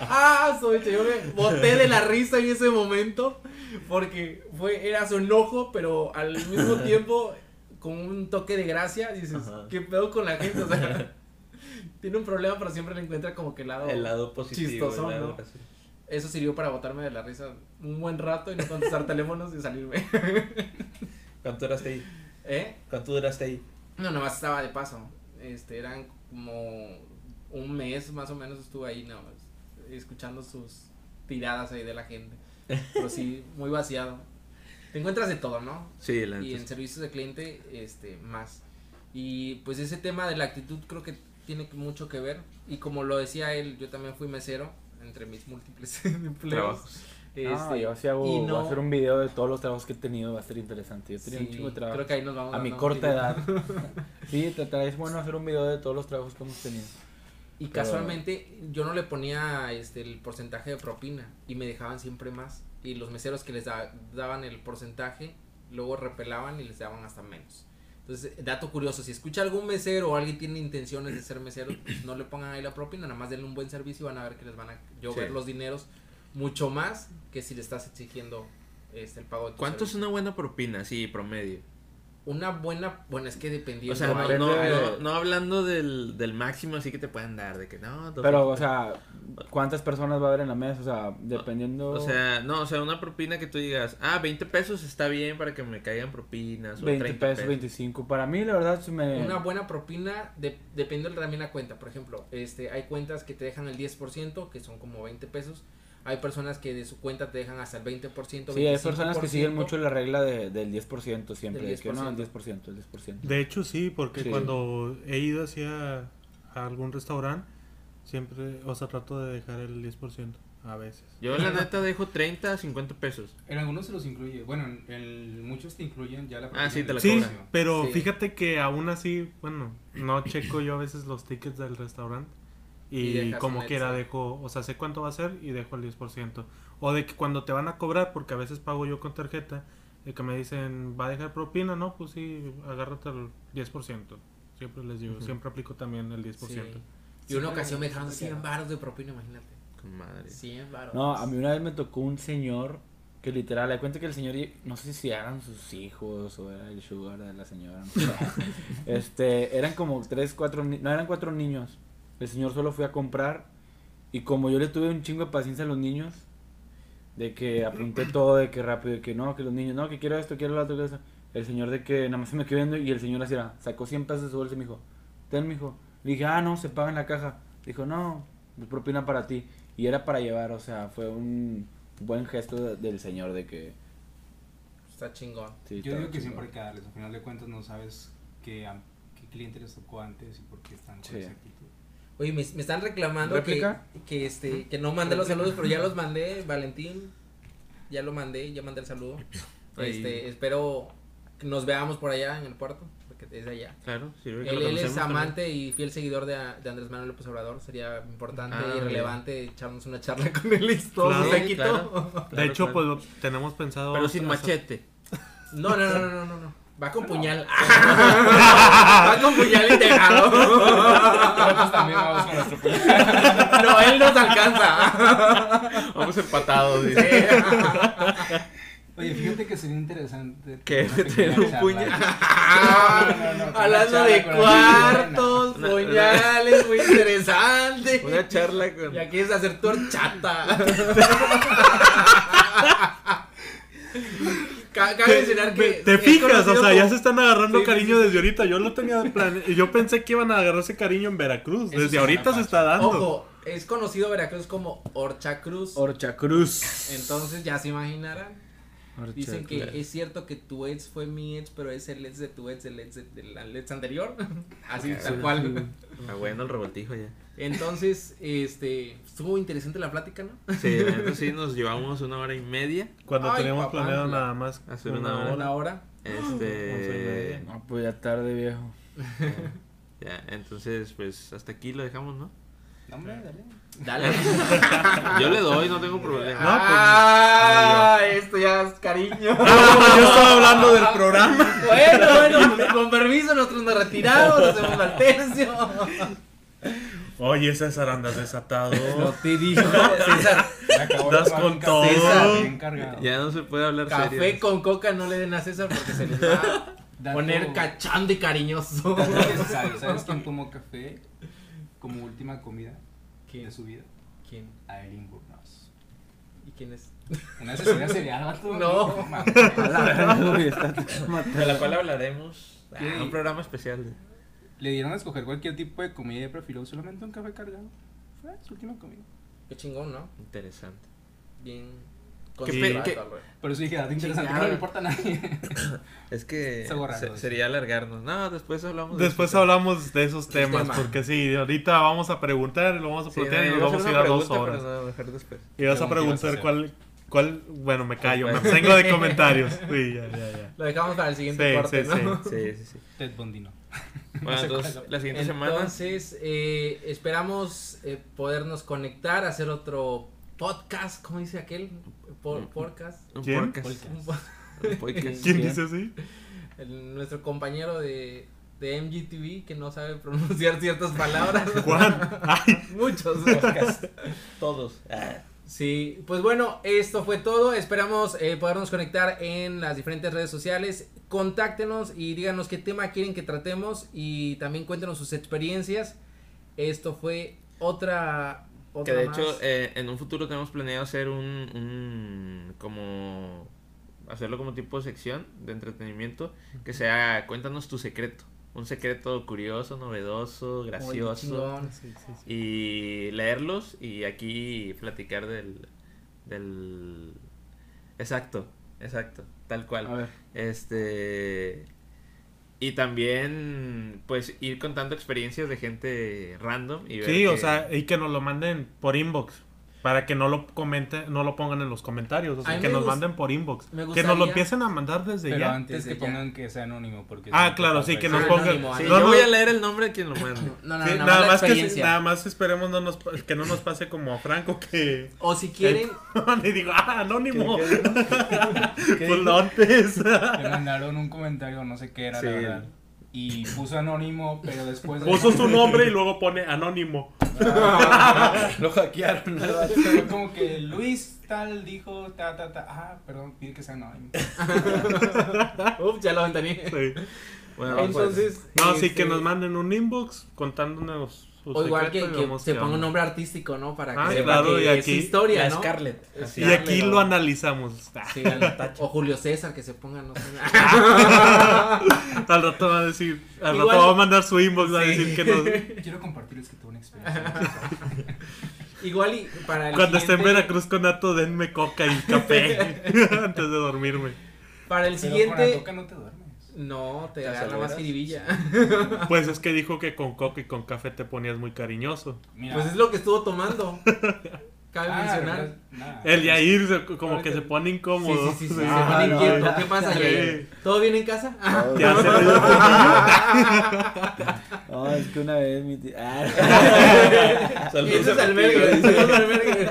Ah, soy yo me boté de la risa en ese momento. Porque fue, era su enojo, pero al mismo tiempo con un toque de gracia. Dices, Ajá. ¿qué pedo con la gente? O sea, tiene un problema, pero siempre le encuentra como que el lado. El lado positivo. Chistosón, el lado ¿no? gracioso. Eso sirvió para botarme de la risa un buen rato y no contestar teléfonos y salirme. ¿Cuánto duraste ahí? ¿Eh? ¿Cuánto duraste ahí? No, nomás estaba de paso. Este, eran como un mes más o menos estuve ahí, nada más, escuchando sus tiradas ahí de la gente. Pero sí, muy vaciado. Te encuentras de todo, ¿no? Sí, la Y en servicios de cliente, este, más. Y pues ese tema de la actitud creo que tiene mucho que ver. Y como lo decía él, yo también fui mesero entre mis múltiples empleos. Trabajos. Ah, Este, yo sí hago, y voy no- a hacer un video de todos los trabajos que he tenido, va a ser interesante. Yo tenía un sí, chingo de trabajo. creo que ahí nos vamos a mi corta un edad. sí, te traes bueno hacer un video de todos los trabajos que hemos tenido. Y casualmente yo no le ponía este el porcentaje de propina y me dejaban siempre más. Y los meseros que les da- daban el porcentaje, luego repelaban y les daban hasta menos. Entonces, dato curioso, si escucha algún mesero o alguien tiene intenciones de ser mesero, pues no le pongan ahí la propina, nada más denle un buen servicio y van a ver que les van a llover Sí. los dineros mucho más que si le estás exigiendo este el pago de tu ¿Cuánto es una buena propina? Sí, promedio. Una buena, bueno, es que dependiendo. O sea, no, no, hablando del, del máximo así que te puedan dar, de que no. dos Pero, o sea, ¿cuántas personas va a haber en la mesa? O sea, dependiendo... O sea, no, o sea, una propina que tú digas, ah, 20 pesos está bien para que me caigan propinas. O 20 30 pesos, 25. Para mí, la verdad, se me... Una buena propina de, depende también la cuenta. Por ejemplo, este hay cuentas que te dejan el 10%, que son como 20 pesos. Hay personas que de su cuenta te dejan hasta el 20%. Sí, hay personas que siguen 25%. mucho la regla de, del 10% siempre. Del de que no, el 10%. 10%, el 10%. De hecho, sí, porque Sí. cuando he ido hacia a algún restaurante, siempre, o sea, trato de dejar el 10% a veces. Yo la neta dejo 30 a 50 pesos. En algunos se los incluye. Bueno, en, en muchos te incluyen ya la Ah, sí, te la Sí, pero Sí. fíjate que aún así, bueno, no checo yo a veces los tickets del restaurante. Y como quiera dejo, o sea, sé cuánto va a ser y dejo el 10%. O de que cuando te van a cobrar, porque a veces pago yo con tarjeta, de que me dicen, ¿va a dejar propina? No, pues sí, agárrate el 10%. Siempre les digo, siempre aplico también el 10%. Sí. Y una ocasión me dejaron 100 baros de propina, imagínate. Madre. 100 baros. No, a mí una vez me tocó un señor que literal, le cuenta que el señor, no sé si eran sus hijos o era el sugar de la señora. no sé. este, eran como tres, cuatro, no eran cuatro niños. El señor solo fue a comprar y como yo le tuve un chingo de paciencia a los niños, de que apunté todo, de que rápido, de que no, que los niños, no, que quiero esto, quiero lo otro, quiero eso. El señor de que nada más se me quedó viendo y el señor así era, sacó 100 pesos de su bolsa y me dijo, ten, mijo. Le dije, ah, no, se paga en la caja. Dijo, no, es propina para ti. Y era para llevar, o sea, fue un buen gesto de- del señor de que... Está chingón. sí, Yo digo que chingón. siempre hay que darles. Al final de cuentas no sabes qué, qué cliente les tocó antes y por qué están con Sí. esa actitud. Oye, me, me están reclamando que, que este que no mandé los saludos, pero ya los mandé, Valentín. Ya lo mandé, ya mandé el saludo. Este, espero que nos veamos por allá en el puerto, porque es de allá. Claro, sirve que Él, él es también. amante y fiel seguidor de, de Andrés Manuel López Obrador. Sería importante Ah, y bien. relevante echarnos una charla con él y todo Claro. Sí, de hecho, claro. pues tenemos pensado... Pero sin machete. No, no, no, no, no, no, no. Va con puñal. Va con puñal integrado. Nosotros también vamos con nuestro puñal. No, él nos alcanza. Vamos empatados, dice. Oye, fíjate que sería interesante. Pequeña ¿Tener un puñal? No, no, Hablando de cuartos, Una- puñales, muy interesante. Una charla con. Ya quieres hacer tu horchata. Ca- Cabe mencionar que. Te es fijas, o conocido sea, ya como- se están agarrando Sí, cariño sí. desde ahorita. Yo lo tenía plan... Yo pensé que iban a agarrarse cariño en Veracruz. Eso Desde sí ahorita se está dando. Ojo, es conocido Veracruz como Horchacruz. Horchacruz. Entonces ya se imaginarán. Dicen que es cierto que tu ex fue mi ex, pero es el ex de tu ex, el ex de- del ex anterior. Así, tal cual. Ah, bueno, el revoltijo ya. Entonces, este, estuvo interesante la plática, ¿no? Sí, la neta sí nos llevamos una hora y media. Cuando teníamos planeado la- nada más Hacer una una hora. Una hora. Este. media. No, pues ya tarde, viejo. Ya, entonces, pues hasta aquí lo dejamos, ¿no? No, hombre, dale. Dale. Yo le doy, no tengo problema. No, pues, ah, esto ya es cariño. Ah, yo estaba hablando del programa. bueno, bueno, con permiso, nosotros nos retiramos, hacemos al tercio. Oye, César, andas desatado. No te digo, César, Me acabó Das de tomar con todo. cargado. Ya no se puede hablar café serio. con coca no le den a César porque se les va a Dato- poner cachondo y cariñoso. necesario. ¿Sabes quién tomó café como última comida ¿Quién? de su vida? ¿Quién? Aileen Burnos. ¿Y quién es? Una asesoría serial, vato. No. De la cual hablaremos. Ah, Sí. un programa especial. de- Le dieron a escoger cualquier tipo de comida y prefirió solamente un café cargado. Fue su última comida. Qué chingón, ¿no? Interesante. Bien. ¿Qué qué- eso dije, dato interesante, que no le importa a nadie. Es que se- sería alargarnos. No, después hablamos de Después eso. hablamos de esos temas, tema. porque sí, ahorita vamos a preguntar, lo vamos a Sí, plantear y no, a vamos a ir a dos horas. pero no, mejor después. Y vas a preguntar cuál, cuál, bueno, me callo, me abstengo de comentarios. Sí, ya, ya, ya. Lo dejamos para el siguiente Sí, corte, sí, ¿no? sí. Sí, sí, sí. Ted Bondino. Bueno, entonces, la siguiente semana. Entonces, eh, esperamos eh, podernos conectar, hacer otro podcast, ¿cómo dice aquel? Por- podcast. Un ¿Quién? podcast. Un po- Un podcast. ¿Quién dice así? el- nuestro compañero de, de MGTV que no sabe pronunciar ciertas palabras. Juan. Ay, Muchos. Todos. Ah. Sí, pues bueno, esto fue todo. Esperamos eh, podernos conectar en las diferentes redes sociales. Contáctenos y díganos qué tema quieren que tratemos y también cuéntenos sus experiencias. Esto fue otra. Que de más. hecho, eh, en un futuro tenemos planeado hacer un, un. como. hacerlo como tipo de sección de entretenimiento. Que sea. Cuéntanos tu secreto. Un secreto curioso, novedoso, gracioso. chingón. sí, sí, sí. y leerlos y aquí platicar del del exacto exacto tal A cual ver. este y también pues ir contando experiencias de gente random y ver Sí, o que- sea, y que nos lo manden por inbox. Para que no lo comenten, no lo pongan en los comentarios. O sea, que nos manden por inbox. me Que nos lo gustaría- empiecen a mandar desde Pero ya. antes que ya. pongan que sea anónimo. porque Ah, claro, sí, que nos pongan. anónimo, Sí, No, yo no. voy a leer el nombre de quien lo mande No, no, Sí, no, nada, más que, nada más esperemos no nos, que no nos pase como a Franco que O si quieren, y digo, ah, anónimo. ¿Qué Pues dijo? no antes. Le mandaron un comentario, no sé qué era, Sí. la verdad. Y puso anónimo, pero después. de- Puso su nombre y luego pone anónimo. Lo hackearon. Fue como que Luis tal dijo, ta, ta, ta. Ah, perdón, pide que sea anónimo. ups, ya lo ventané. Sí. Bueno, pues, Entonces, No, sí, este, que nos manden un inbox contándonos O igual que, que se ponga un nombre artístico, ¿no? Para que Ah, sepa claro, que y es historia, ¿no? Scarlett. Y aquí lo analizamos. Sí, o Julio César que se ponga, no sé. Al rato va a decir, al Igual- rato va a mandar su inbox, va a decir que nos, Quiero compartirles que tuve una experiencia. Igual y para el cuando esté en Veracruz con Nato, denme coca y café antes de dormirme. Para el Pero con la siguiente coca no te duermes. No, te ¿Te agarra más jiribilla. Pues es que dijo que con coca y con café te ponías muy cariñoso. Mira. Pues es lo que estuvo tomando. Cabe Ah, mencionar. El Yair se- como que se pone incómodo. sí, sí, sí, Sí. se Ah, pone no, inquieto. ¿Qué pasa. Yair? ¿Todo bien en casa? Ya se le dio No, es que una vez mi tía. Ah. Saludos Ese es a mi albergue,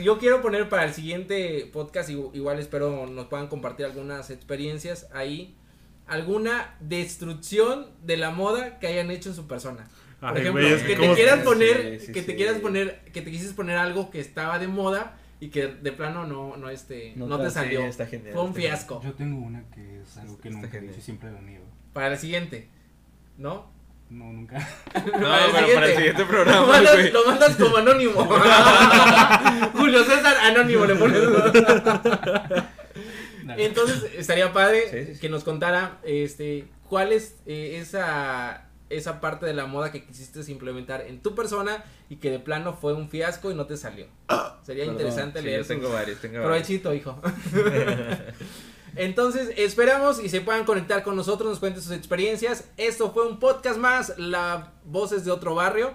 Yo quiero poner para el siguiente podcast, igu- igual espero nos puedan compartir algunas experiencias ahí, alguna destrucción de la moda que hayan hecho en su persona. Por Ay, ejemplo, que te quieras Sí, poner, sí, que te sí. quieras poner, que te quisieras poner algo que estaba de moda y que de plano no, no este, no, No te salió. Sí, está genial, Fue un está fiasco. Yo tengo una que es algo que Está nunca he dicho siempre he unido. Para el siguiente, ¿no? No, nunca. No, pero para el siguiente Lo programa, mandas, güey. lo mandas como anónimo. Julio César anónimo le pones. Entonces estaría padre Sí, sí, sí. que nos contara este cuál es eh, esa esa parte de la moda que quisiste implementar en tu persona y que de plano fue un fiasco y no te salió. Sería Perdón. interesante Sí, leer yo tengo varios, tengo varios. Provechito, hijo. Entonces, esperamos y se puedan conectar con nosotros, nos cuenten sus experiencias. Esto fue un podcast más, la voces de otro barrio,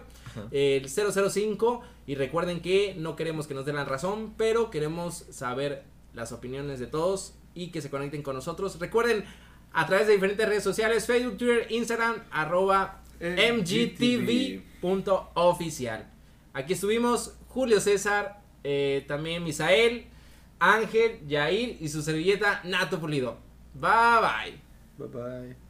el 005. Y recuerden que no queremos que nos den la razón, pero queremos saber las opiniones de todos y que se conecten con nosotros. Recuerden, a través de diferentes redes sociales, Facebook, Twitter, Instagram, arroba mgtv.oficial. Aquí estuvimos Julio César, eh, también Misael, Ángel, Yair y su servilleta Nato Pulido. Bye bye. Bye bye.